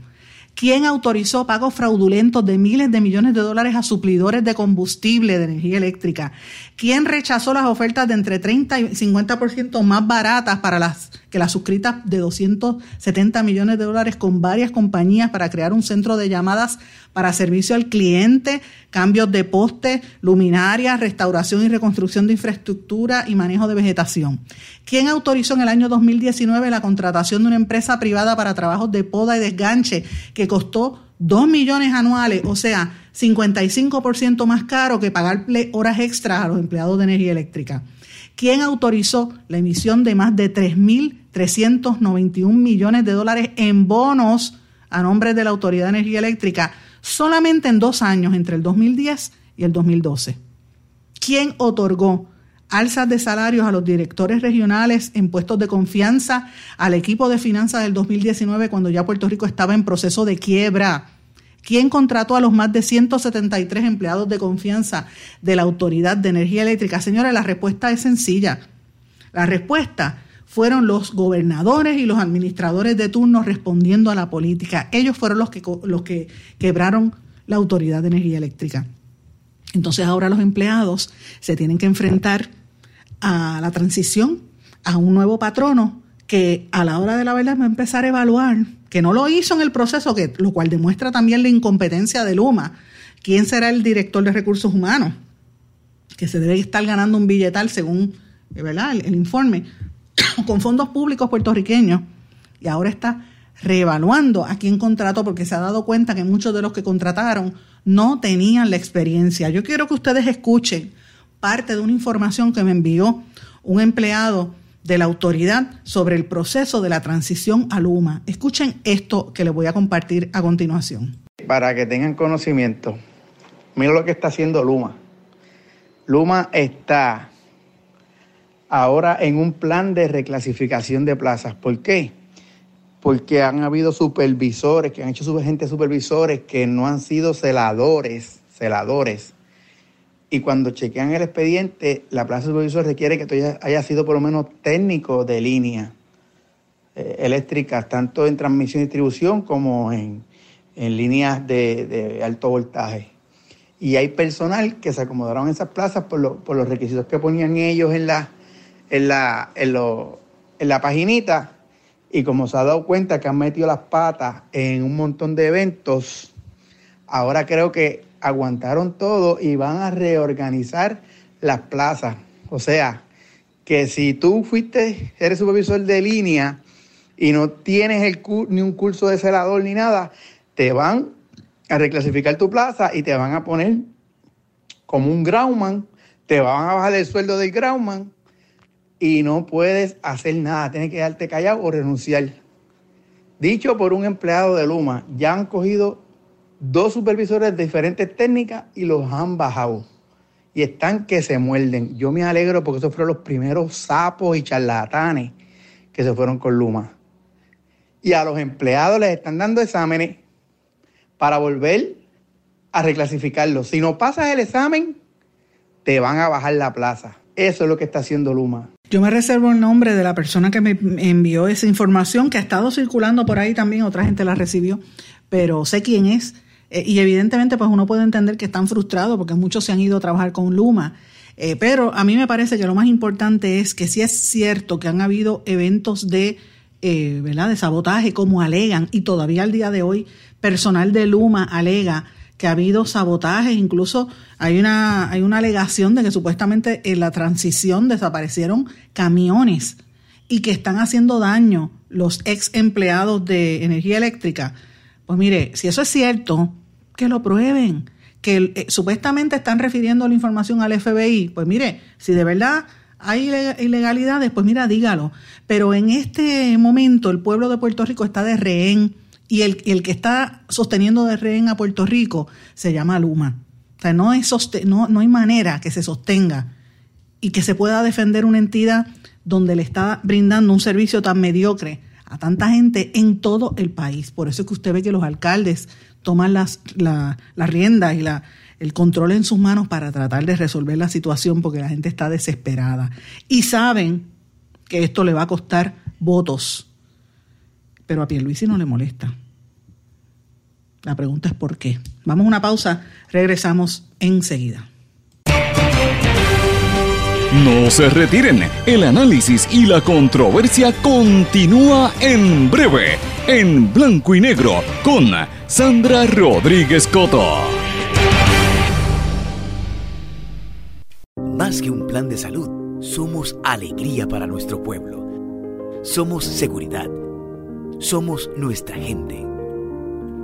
¿Quién autorizó pagos fraudulentos de miles de millones de dólares a suplidores de combustible de energía eléctrica? ¿Quién rechazó las ofertas de entre 30 y 50% más baratas para las que las suscritas de 270 millones de dólares con varias compañías para crear un centro de llamadas para servicio al cliente, cambios de postes, luminarias, restauración y reconstrucción de infraestructura y manejo de vegetación. ¿Quién autorizó en el año 2019 la contratación de una empresa privada para trabajos de poda y desganche que costó 2 millones anuales, o sea, 55% más caro que pagarle horas extras a los empleados de energía eléctrica? ¿Quién autorizó la emisión de más de 3.391 millones de dólares en bonos a nombre de la Autoridad de Energía Eléctrica solamente en dos años, entre el 2010 y el 2012. ¿Quién otorgó alzas de salarios a los directores regionales en puestos de confianza, al equipo de finanzas del 2019 cuando ya Puerto Rico estaba en proceso de quiebra? ¿Quién contrató a los más de 173 empleados de confianza de la Autoridad de Energía Eléctrica? Señores, la respuesta es sencilla. La respuesta fueron los gobernadores y los administradores de turno respondiendo a la política. Ellos fueron los que, los que quebraron la Autoridad de Energía Eléctrica. Entonces ahora los empleados se tienen que enfrentar a la transición, a un nuevo patrono que a la hora de la verdad va a empezar a evaluar, que no lo hizo en el proceso, que, lo cual demuestra también la incompetencia de Luma. ¿Quién será el director de recursos humanos? Que se debe estar ganando un billetal según ¿verdad? el informe con fondos públicos puertorriqueños y ahora está reevaluando a quién contrató porque se ha dado cuenta que muchos de los que contrataron no tenían la experiencia. Yo quiero que ustedes escuchen parte de una información que me envió un empleado de la autoridad sobre el proceso de la transición a Luma. Escuchen esto que les voy a compartir a continuación. Para que tengan conocimiento, miren lo que está haciendo Luma. Luma está ahora en un plan de reclasificación de plazas. ¿Por qué? Porque han habido supervisores, que han hecho gente supervisores que no han sido celadores, celadores. Y cuando chequean el expediente, la plaza de supervisor requiere que tú haya sido por lo menos técnico de línea eh, eléctrica, tanto en transmisión y distribución como en, líneas de, alto voltaje. Y hay personal que se acomodaron en esas plazas por, por los requisitos que ponían ellos en la, en la, en, lo, en la paginita y como se ha dado cuenta que han metido las patas en un montón de eventos, ahora creo que aguantaron todo y van a reorganizar las plazas. O sea, que si tú fuiste, eres supervisor de línea y no tienes el, ni un curso de celador ni nada, te van a reclasificar tu plaza y te van a poner como un groundman, te van a bajar el sueldo del groundman y no puedes hacer nada, tienes que quedarte callado o renunciar. Dicho por un empleado de Luma, ya han cogido dos supervisores de diferentes técnicas y los han bajado. Y están que se muerden. Yo me alegro porque esos fueron los primeros sapos y charlatanes que se fueron con Luma. Y a los empleados les están dando exámenes para volver a reclasificarlos. Si no pasas el examen, te van a bajar la plaza. Eso es lo que está haciendo Luma. Yo me reservo el nombre de la persona que me envió esa información, que ha estado circulando por ahí también, otra gente la recibió, pero sé quién es. Eh, y evidentemente, pues uno puede entender que están frustrados porque muchos se han ido a trabajar con Luma. Eh, pero a mí me parece que lo más importante es que si es cierto que han habido eventos de, eh, ¿verdad? de sabotaje, como alegan, y todavía al día de hoy personal de Luma alega que ha habido sabotajes, incluso hay una, hay una alegación de que supuestamente en la transición desaparecieron camiones y que están haciendo daño los ex empleados de energía eléctrica. Pues mire, si eso es cierto, que lo prueben, que eh, supuestamente están refiriendo la información al FBI, pues mire, si de verdad hay ilegalidades, pues mira, dígalo. Pero en este momento el pueblo de Puerto Rico está de rehén y el, que está sosteniendo de rehén a Puerto Rico se llama Luma. O sea, no, no, no hay manera que se sostenga y que se pueda defender una entidad donde le está brindando un servicio tan mediocre a tanta gente en todo el país. Por eso es que usted ve que los alcaldes toman las, la, riendas y la, el control en sus manos para tratar de resolver la situación porque la gente está desesperada. Y saben que esto le va a costar votos. Pero a Pierluisi no le molesta. La pregunta es por qué. Vamos a una pausa, regresamos enseguida. No se retiren, el análisis y la controversia continúa en breve, en blanco y negro, con Sandra Rodríguez Coto. Más que un plan de salud, somos alegría para nuestro pueblo. Somos seguridad. Somos nuestra gente.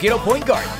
Quiero Point Guard.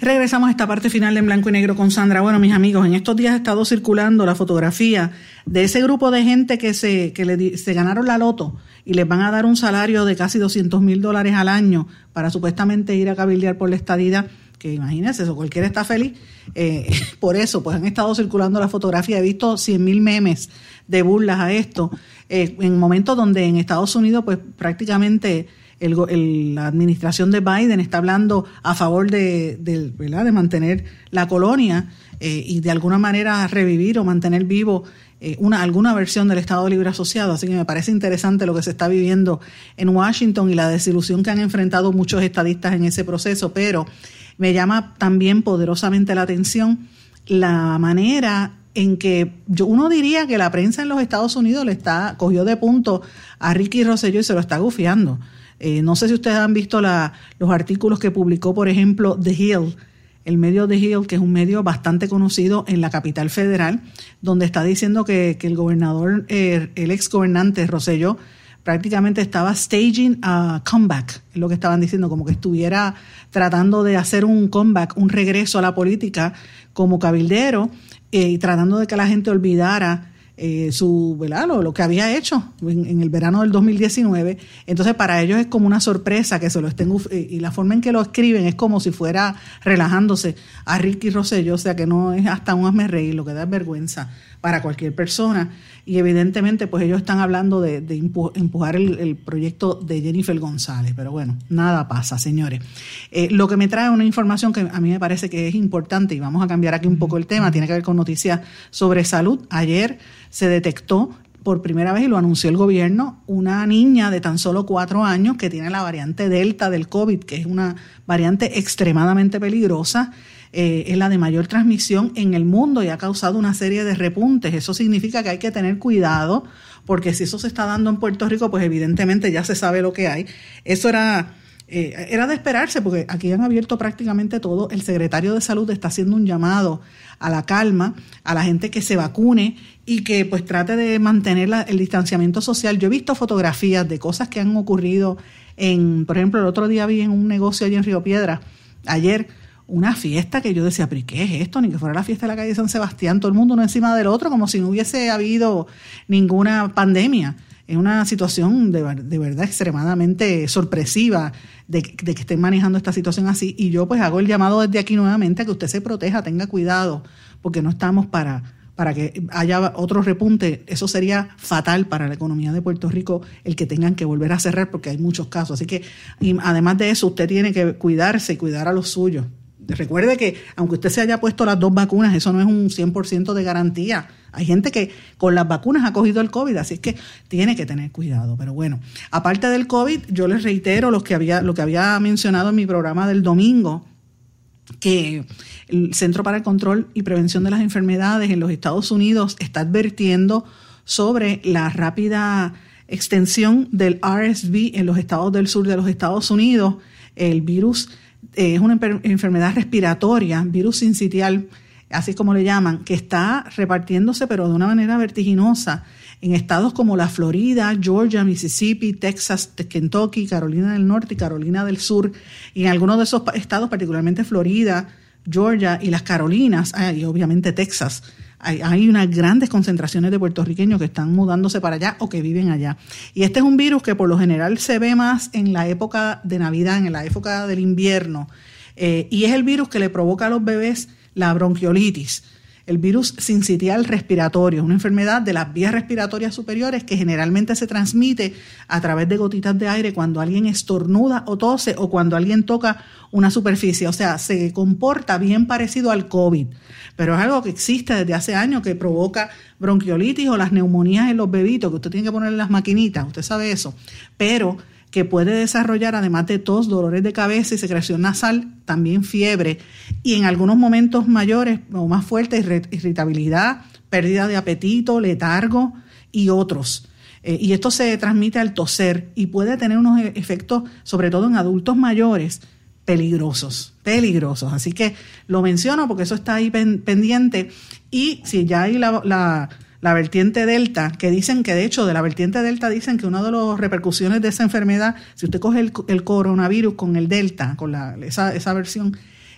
Regresamos a esta parte final en blanco y negro con Sandra. Bueno, mis amigos, en estos días ha estado circulando la fotografía de ese grupo de gente que se, que le, se ganaron la loto y les van a dar un salario de casi 200 mil dólares al año para supuestamente ir a cabildear por la estadidad, que imagínense eso, cualquiera está feliz. Eh, por eso, pues han estado circulando la fotografía, he visto 100 mil memes de burlas a esto, eh, en momentos donde en Estados Unidos, pues prácticamente el, la administración de Biden está hablando a favor de, de, de mantener la colonia eh, y de alguna manera revivir o mantener vivo eh, una, alguna versión del Estado Libre Asociado. Así que me parece interesante lo que se está viviendo en Washington y la desilusión que han enfrentado muchos estadistas en ese proceso, pero me llama también poderosamente la atención la manera en que yo, uno diría que la prensa en los Estados Unidos le está cogió de punto a Ricky Rosselló y se lo está gufiando. Eh, no sé si ustedes han visto la, los artículos que publicó, por ejemplo, The Hill, el medio de Hill, que es un medio bastante conocido en la capital federal, donde está diciendo que, el gobernador, eh, el ex gobernante Rosselló, prácticamente estaba staging a comeback, es lo que estaban diciendo, como que estuviera tratando de hacer un comeback, un regreso a la política como cabildero eh, y tratando de que la gente olvidara eh, su, ¿verdad? Lo, que había hecho en, el verano del 2019. Entonces, para ellos es como una sorpresa que se lo estén. Eh, y la forma en que lo escriben es como si fuera relajándose a Ricky Rosselló, o sea que no es hasta un hazme lo que da vergüenza para cualquier persona. Y evidentemente, pues ellos están hablando de, empujar el, proyecto de Jennifer González. Pero bueno, nada pasa, señores. Eh, lo que me trae una información que a mí me parece que es importante, y vamos a cambiar aquí un poco el tema, tiene que ver con noticias sobre salud. Ayer se detectó por primera vez, y lo anunció el gobierno, una niña de tan solo cuatro años que tiene la variante Delta del COVID, que es una variante extremadamente peligrosa eh, es la de mayor transmisión en el mundo y ha causado una serie de repuntes. Eso significa que hay que tener cuidado, porque si eso se está dando en Puerto Rico, pues evidentemente ya se sabe lo que hay. Eso era, eh, era de esperarse, porque aquí han abierto prácticamente todo. El secretario de Salud está haciendo un llamado a la calma, a la gente que se vacune y que pues trate de mantener el distanciamiento social. Yo he visto fotografías de cosas que han ocurrido en, por ejemplo, el otro día vi en un negocio allí en Río Piedra, ayer una fiesta que yo decía, pero ¿qué es esto? Ni que fuera la fiesta de la calle San Sebastián, todo el mundo uno encima del otro, como si no hubiese habido ninguna pandemia. Es una situación de, verdad extremadamente sorpresiva de, de, que estén manejando esta situación así. Y yo pues hago el llamado desde aquí nuevamente a que usted se proteja, tenga cuidado, porque no estamos para para que haya otro repunte, eso sería fatal para la economía de Puerto Rico el que tengan que volver a cerrar porque hay muchos casos. Así que además de eso, usted tiene que cuidarse y cuidar a los suyos. Recuerde que aunque usted se haya puesto las dos vacunas, eso no es un 100% de garantía. Hay gente que con las vacunas ha cogido el COVID, así es que tiene que tener cuidado. Pero bueno, aparte del COVID, yo les reitero lo que había, lo que había mencionado en mi programa del domingo, que el Centro para el Control y Prevención de las Enfermedades en los Estados Unidos está advirtiendo sobre la rápida extensión del RSV en los estados del sur de los Estados Unidos. El virus es una enfermedad respiratoria, virus sincitial, así como le llaman, que está repartiéndose pero de una manera vertiginosa en estados como la Florida, Georgia, Mississippi, Texas, Kentucky, Carolina del Norte y Carolina del Sur. Y en algunos de esos estados, particularmente Florida, Georgia y las Carolinas, ah, y obviamente Texas, hay, unas grandes concentraciones de puertorriqueños que están mudándose para allá o que viven allá. Y este es un virus que por lo general se ve más en la época de Navidad, en la época del invierno, eh, y es el virus que le provoca a los bebés la bronquiolitis el virus sincitial respiratorio, una enfermedad de las vías respiratorias superiores que generalmente se transmite a través de gotitas de aire cuando alguien estornuda o tose o cuando alguien toca una superficie. O sea, se comporta bien parecido al COVID, pero es algo que existe desde hace años que provoca bronquiolitis o las neumonías en los bebitos, que usted tiene que ponerle las maquinitas, usted sabe eso. Pero que puede desarrollar, además de tos, dolores de cabeza y secreción nasal, también fiebre y en algunos momentos mayores o más fuertes, irritabilidad, pérdida de apetito, letargo y otros. Eh, y esto se transmite al toser y puede tener unos e-, efectos, sobre todo en adultos mayores, peligrosos, peligrosos. Así que lo menciono porque eso está ahí pendiente. Y si ya hay la la vertiente delta, que dicen que de hecho de la vertiente delta dicen que una de las repercusiones de esa enfermedad, si usted coge el, coronavirus con el delta, con la, esa, esa versión,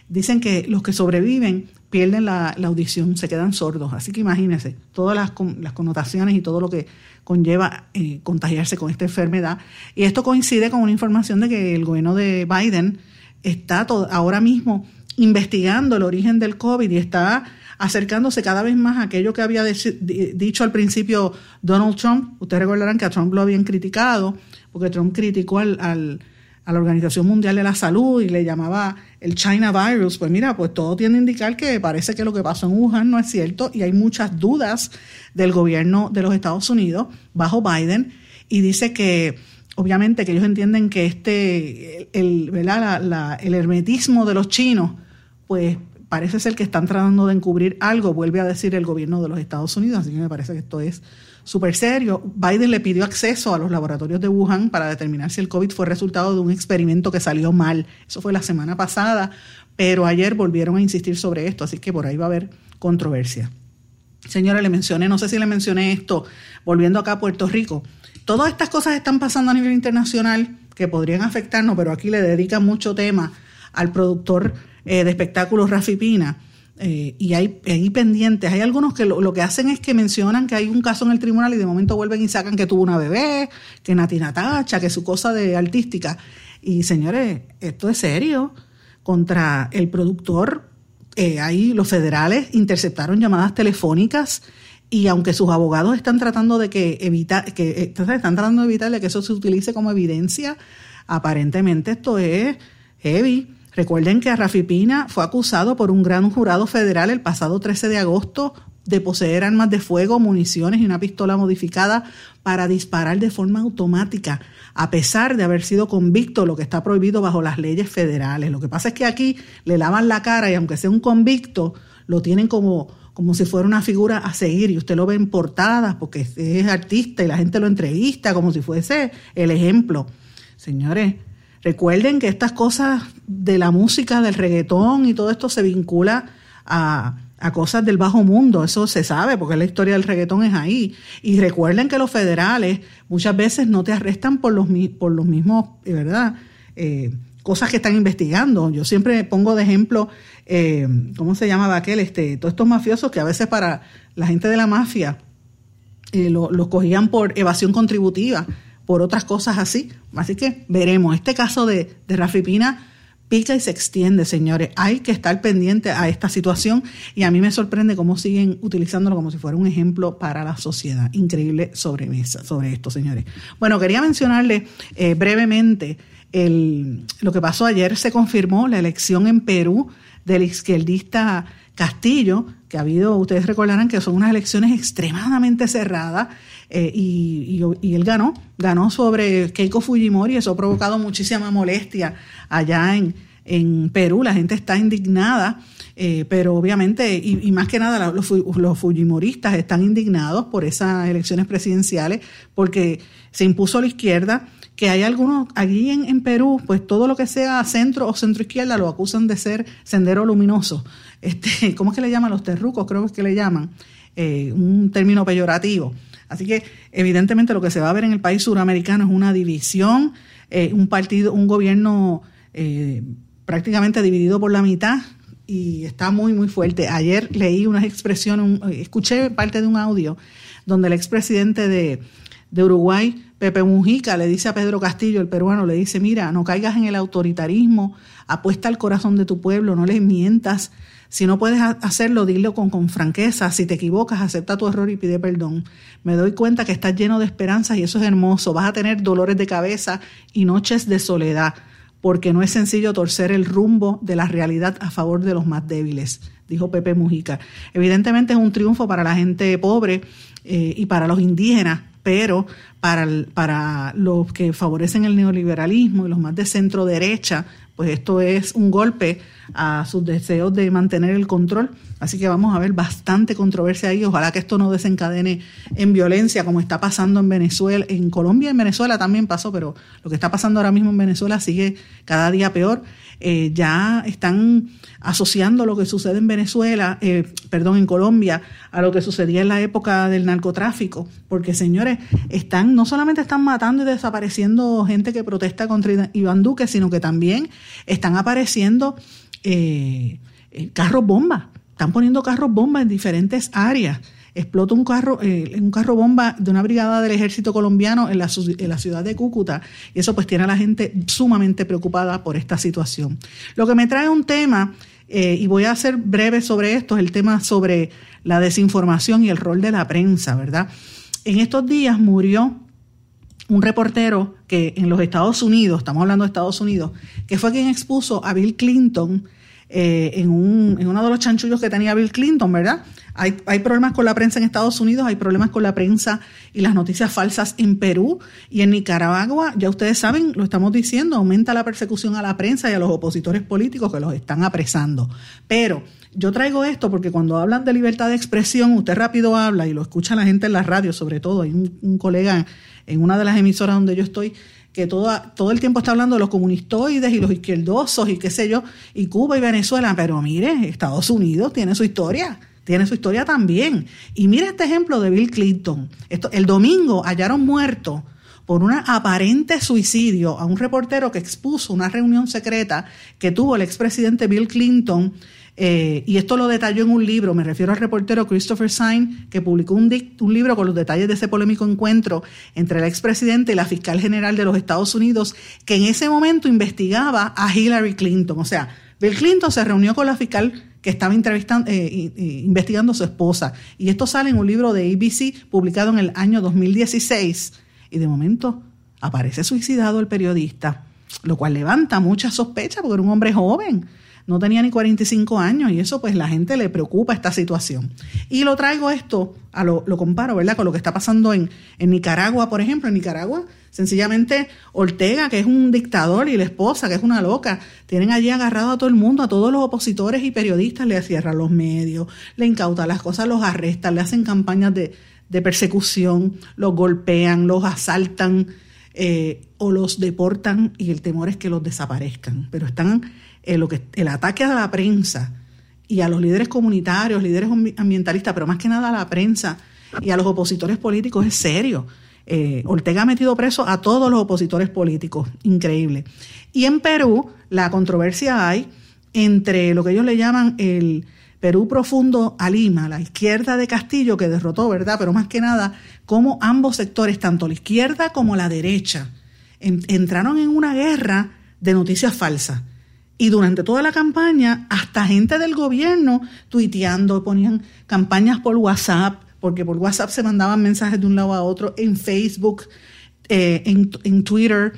dicen que los que sobreviven pierden la, audición, se quedan sordos. Así que imagínense todas las, las connotaciones y todo lo que conlleva eh, contagiarse con esta enfermedad. Y esto coincide con una información de que el gobierno de Biden está ahora mismo investigando el origen del COVID y está acercándose cada vez más a aquello que había dicho al principio Donald Trump. Ustedes recordarán que a Trump lo habían criticado, porque Trump criticó al, a la Organización Mundial de la Salud y le llamaba el China Virus. Pues mira, pues todo tiene a indicar que parece que lo que pasó en Wuhan no es cierto y hay muchas dudas del gobierno de los Estados Unidos bajo Biden y dice que obviamente que ellos entienden que este, el, el hermetismo de los chinos, pues parece ser que están tratando de encubrir algo, vuelve a decir el gobierno de los Estados Unidos, así que me parece que esto es súper serio. Biden le pidió acceso a los laboratorios de Wuhan para determinar si el COVID fue resultado de un experimento que salió mal. Eso fue la semana pasada, pero ayer volvieron a insistir sobre esto, así que por ahí va a haber controversia. Señora, le mencioné, no sé si le mencioné esto, volviendo acá a Puerto Rico. Todas estas cosas están pasando a nivel internacional que podrían afectarnos, pero aquí le dedican mucho tema al productor eh, de espectáculos Rafi Pina. Eh, y hay, pendientes. Hay algunos que lo, que hacen es que mencionan que hay un caso en el tribunal y de momento vuelven y sacan que tuvo una bebé, que Nati Natacha, que su cosa de artística. Y señores, esto es serio. Contra el productor, eh, ahí los federales interceptaron llamadas telefónicas y aunque sus abogados están tratando de que evitar, que están tratando de evitarle que eso se utilice como evidencia, aparentemente esto es heavy. Recuerden que Rafi Pina fue acusado por un gran jurado federal el pasado 13 de agosto de poseer armas de fuego, municiones y una pistola modificada para disparar de forma automática, a pesar de haber sido convicto, lo que está prohibido bajo las leyes federales. Lo que pasa es que aquí le lavan la cara y aunque sea un convicto, lo tienen como, como si fuera una figura a seguir y usted lo ve en portadas porque es artista y la gente lo entrevista como si fuese el ejemplo. Señores, Recuerden que estas cosas de la música, del reggaetón y todo esto se vincula a, cosas del bajo mundo, eso se sabe porque la historia del reggaetón es ahí. Y recuerden que los federales muchas veces no te arrestan por los, por los mismos, ¿verdad? Eh, cosas que están investigando. Yo siempre pongo de ejemplo, eh, ¿cómo se llamaba aquel? Este, todos estos mafiosos que a veces para la gente de la mafia eh, los cogían por evasión contributiva, por otras cosas así. Así que veremos. Este caso de, de Rafi Pina pica y se extiende, señores. Hay que estar pendiente a esta situación y a mí me sorprende cómo siguen utilizándolo como si fuera un ejemplo para la sociedad. Increíble sobremesa sobre esto, señores. Bueno, quería mencionarle eh, brevemente lo que pasó ayer. Se confirmó la elección en Perú del izquierdista Castillo, que ha habido, ustedes recordarán que son unas elecciones extremadamente cerradas. Eh, y, él ganó, ganó sobre Keiko Fujimori, eso ha provocado muchísima molestia allá en, en Perú, la gente está indignada, eh, pero obviamente, y, más que nada los, Fujimoristas están indignados por esas elecciones presidenciales, porque se impuso la izquierda, que hay algunos, allí en, Perú, pues todo lo que sea centro o centro izquierda lo acusan de ser sendero luminoso. Este, ¿Cómo es que le llaman los terrucos? Creo que es que le llaman, eh, un término peyorativo. Así que evidentemente lo que se va a ver en el país suramericano es una división, eh, un partido, un gobierno eh, prácticamente dividido por la mitad y está muy, muy fuerte. Ayer leí unas expresiones, escuché parte de un audio donde el expresidente de, de Uruguay, Pepe Mujica, le dice a Pedro Castillo, el peruano, le dice, mira, no caigas en el autoritarismo, apuesta al corazón de tu pueblo, no le mientas si no puedes hacerlo, dilo con, franqueza. Si te equivocas, acepta tu error y pide perdón. Me doy cuenta que estás lleno de esperanzas y eso es hermoso. Vas a tener dolores de cabeza y noches de soledad, porque no es sencillo torcer el rumbo de la realidad a favor de los más débiles, dijo Pepe Mujica. Evidentemente es un triunfo para la gente pobre eh, y para los indígenas, pero para, para los que favorecen el neoliberalismo y los más de centro derecha, pues esto es un golpe a sus deseos de mantener el control. Así que vamos a ver bastante controversia ahí. Ojalá que esto no desencadene en violencia como está pasando en Venezuela. En Colombia en Venezuela también pasó, pero lo que está pasando ahora mismo en Venezuela sigue cada día peor. Eh, ya están asociando lo que sucede en Venezuela, eh, perdón, en Colombia, a lo que sucedía en la época del narcotráfico. Porque, señores, están, no solamente están matando y desapareciendo gente que protesta contra Iván Duque, sino que también están apareciendo eh, eh, carros bomba. Están poniendo carros bomba en diferentes áreas. Explota un carro, eh, un carro bomba de una brigada del ejército colombiano en la, en la ciudad de Cúcuta. Y eso pues tiene a la gente sumamente preocupada por esta situación. Lo que me trae un tema, eh, y voy a ser breve sobre esto, es el tema sobre la desinformación y el rol de la prensa, ¿verdad? En estos días murió un reportero que en los Estados Unidos, estamos hablando de Estados Unidos, que fue quien expuso a Bill Clinton eh, en, un, en, uno de los chanchullos que tenía Bill Clinton, ¿verdad? Hay, hay, problemas con la prensa en Estados Unidos, hay problemas con la prensa y las noticias falsas en Perú y en Nicaragua, ya ustedes saben, lo estamos diciendo, aumenta la persecución a la prensa y a los opositores políticos que los están apresando. Pero yo traigo esto porque cuando hablan de libertad de expresión, usted rápido habla y lo escucha la gente en la radio, sobre todo, hay un, un colega en una de las emisoras donde yo estoy, que todo, todo el tiempo está hablando de los comunistoides y los izquierdosos y qué sé yo, y Cuba y Venezuela, pero mire, Estados Unidos tiene su historia, tiene su historia también. Y mire este ejemplo de Bill Clinton. El domingo hallaron muerto por un aparente suicidio a un reportero que expuso una reunión secreta que tuvo el expresidente Bill Clinton eh, y esto lo detalló en un libro, me refiero al reportero Christopher Syme, que publicó un, un, libro con los detalles de ese polémico encuentro entre el expresidente y la fiscal general de los Estados Unidos, que en ese momento investigaba a Hillary Clinton. O sea, Bill Clinton se reunió con la fiscal que estaba entrevistando, eh, investigando a su esposa. Y esto sale en un libro de ABC publicado en el año 2016. Y de momento aparece suicidado el periodista, lo cual levanta mucha sospecha porque era un hombre joven no tenía ni 45 años y eso pues la gente le preocupa esta situación. Y lo traigo esto, a lo, lo comparo, ¿verdad? Con lo que está pasando en, en Nicaragua, por ejemplo. En Nicaragua, sencillamente Ortega, que es un dictador, y la esposa, que es una loca, tienen allí agarrado a todo el mundo, a todos los opositores y periodistas, le cierran los medios, le incautan las cosas, los arrestan, le hacen campañas de, de persecución, los golpean, los asaltan. Eh, o los deportan y el temor es que los desaparezcan. Pero están eh, el ataque a la prensa y a los líderes comunitarios, líderes ambientalistas, pero más que nada a la prensa y a los opositores políticos es serio. eh, Ortega ha metido preso a todos los opositores políticos, increíble. Y en Perú la controversia hay entre lo que ellos le llaman el Perú profundo a Lima, la izquierda de Castillo que derrotó, ¿verdad? Pero más que nada, como ambos sectores, tanto la izquierda como la derecha, entraron en una guerra de noticias falsas. Y durante toda la campaña, hasta gente del gobierno tuiteando, ponían campañas por WhatsApp, porque por WhatsApp se mandaban mensajes de un lado a otro, en Facebook, eh, en, en Twitter,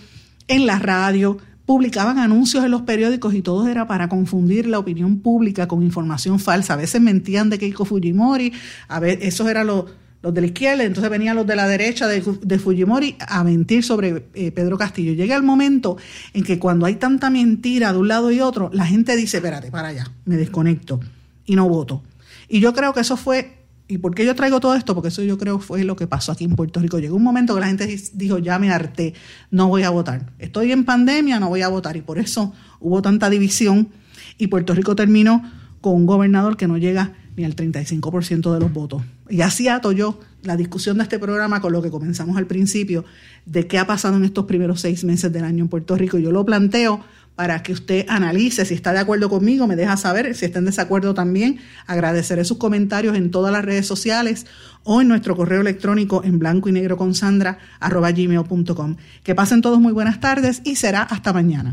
en la radio, publicaban anuncios en los periódicos y todo era para confundir la opinión pública con información falsa. A veces mentían de Keiko Fujimori, a veces esos eran los, los de la izquierda, entonces venían los de la derecha de, Fujimori a mentir sobre eh, Pedro Castillo. Llega el momento en que cuando hay tanta mentira de un lado y otro, la gente dice, espérate, para allá, me desconecto y no voto. Y yo creo que eso fue ¿Y por qué yo traigo todo esto? Porque eso yo creo fue lo que pasó aquí en Puerto Rico. Llegó un momento que la gente dijo, ya me harté, no voy a votar. Estoy en pandemia, no voy a votar. Y por eso hubo tanta división y Puerto Rico terminó con un gobernador que no llega ni al 35% de los votos. Y así ato yo la discusión de este programa con lo que comenzamos al principio, de qué ha pasado en estos primeros seis meses del año en Puerto Rico. Yo lo planteo para que usted analice si está de acuerdo conmigo, me deja saber, si está en desacuerdo también, agradeceré sus comentarios en todas las redes sociales o en nuestro correo electrónico en blanco y negro con sandra. Que pasen todos muy buenas tardes y será hasta mañana.